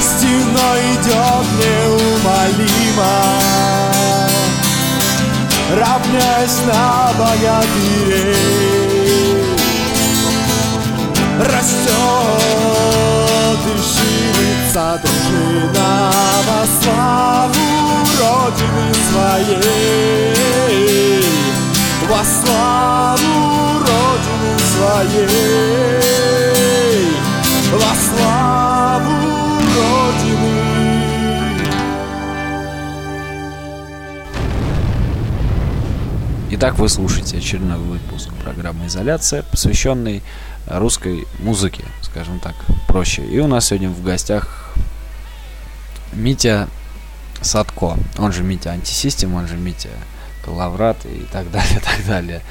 Стена идет неумолимо равняясь на богатырей Растет и ширится дружина во славу Родины своей во славу Родины своей, во славу Родины. Итак, вы слушаете очередной выпуск программы «Изоляция», посвященный русской музыке, скажем так, проще. И у нас сегодня в гостях Митя Садко, он же Митя Антисистем, он же Митя Калаврат и так далее, [laughs] так далее.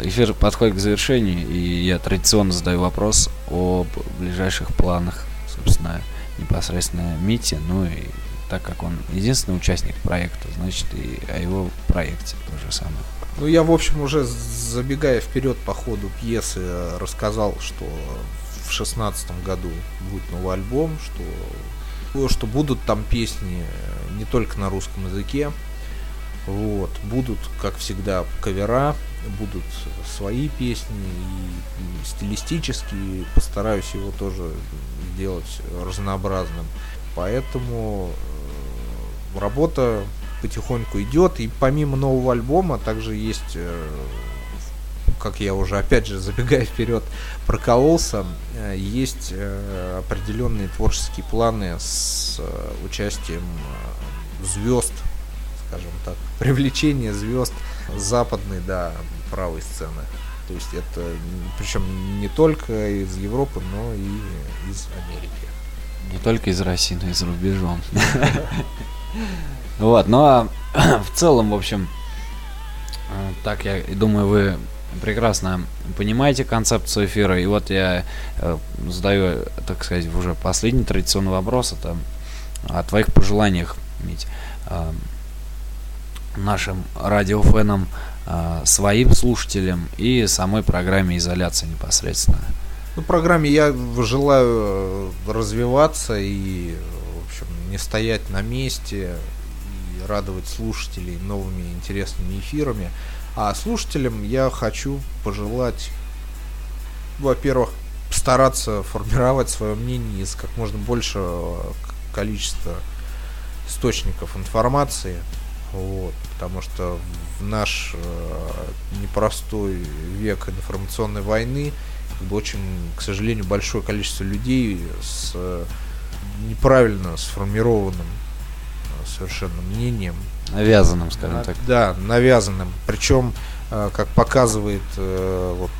Эфир подходит к завершению, и я традиционно задаю вопрос об ближайших планах, собственно, непосредственно Мити, ну и так как он единственный участник проекта, значит и о его проекте то же самое. Ну, я, в общем, уже забегая вперед по ходу пьесы, рассказал, что в шестнадцатом году будет новый альбом, что, что будут там песни не только на русском языке, вот, будут, как всегда, кавера, будут свои песни и, и постараюсь его тоже сделать разнообразным. Поэтому работа потихоньку идет. И помимо нового альбома также есть, э, как я уже опять же забегая вперед прокололся, э, есть э, определенные творческие планы с участием звезд, скажем так, привлечение звезд западной, да, правой сцены. То есть это, причем не только из Европы, но и из Америки. Не только из России, но и за рубежом. [laughs] Вот, ну а [clears throat] в целом, в общем, э, так я думаю, вы прекрасно понимаете концепцию эфира. И вот я э, задаю, так сказать, уже последний традиционный вопрос. Это о твоих пожеланиях, Мить, э, нашим радиофенам, своим слушателям и самой программе изоляции непосредственно. Ну, программе я желаю развиваться и, не стоять на месте и радовать слушателей новыми интересными эфирами. А слушателям я хочу пожелать, во-первых, стараться формировать свое мнение из как можно большего количества источников информации. Вот, потому что в наш э, непростой век информационной войны как бы очень, к сожалению, большое количество людей с э, неправильно сформированным э, совершенно мнением. Навязанным, скажем На- так. Да, навязанным. Причем, э, как показывает, э, вот,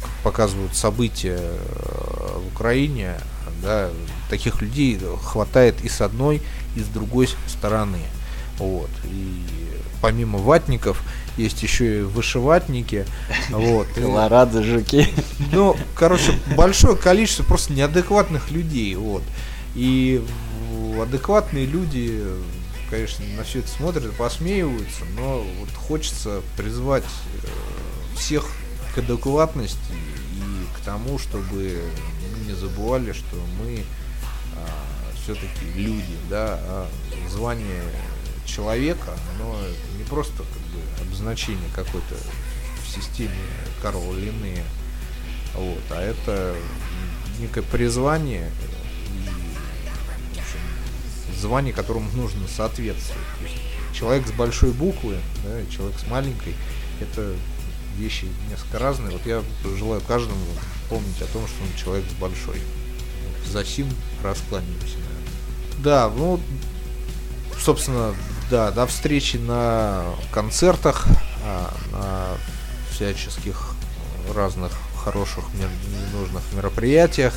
как показывают события в Украине, да, таких людей хватает и с одной, и с другой стороны. Вот. И помимо ватников есть еще и вышиватники. [laughs] Вот. Колорадо, жуки. ну, короче, большое количество просто неадекватных людей, вот. И адекватные люди, конечно, на все это смотрят, посмеиваются, но вот хочется призвать э, всех к адекватности и к тому, чтобы мы не забывали, что мы все-таки люди, да, а звание человека, оно не просто как бы обозначение какой-то в системе Карла Линнея, вот, а это некое призвание звание, которому нужно соответствовать. То есть человек с большой буквы, да, и человек с маленькой, это вещи несколько разные. Вот я желаю каждому помнить о том, что он человек с большой. Вот, За сим раскланяемся. наверное. Да, ну, собственно, да, до встречи на концертах, а, на всяческих разных хороших ненужных мероприятиях.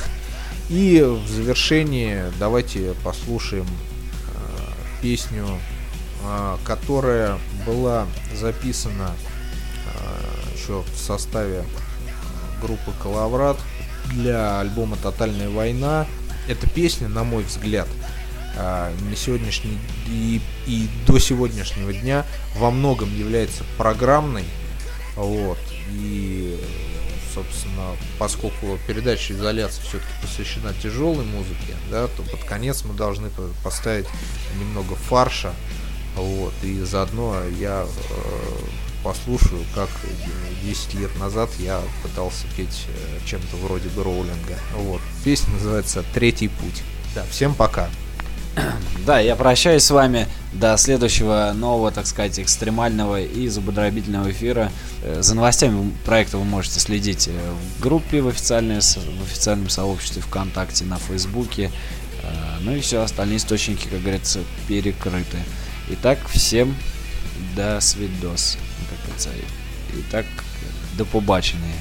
И в завершении давайте послушаем песню, э, которая была записана э, еще в составе э, группы Калаврат для альбома Тотальная война. Эта песня, на мой взгляд, а, на сегодняшний и, и до сегодняшнего дня во многом является программной. Вот. И, собственно, поскольку передача изоляции все-таки посвящена тяжелой музыке, да, то под конец мы должны по- поставить немного фарша. Вот. И заодно я э, послушаю, как 10 лет назад я пытался петь э, чем-то вроде гроулинга. Вот. Песня называется Третий путь. Да, всем пока. Да, я прощаюсь с вами до следующего нового, так сказать, экстремального и зубодробительного эфира. Э, за новостями проекта вы можете следить э, в группе, в, официальной, в официальном сообществе ВКонтакте, на Фейсбуке. Э, ну и все, остальные источники, как говорится, перекрыты. Итак, всем до свидос. Как это? Итак, до побачення.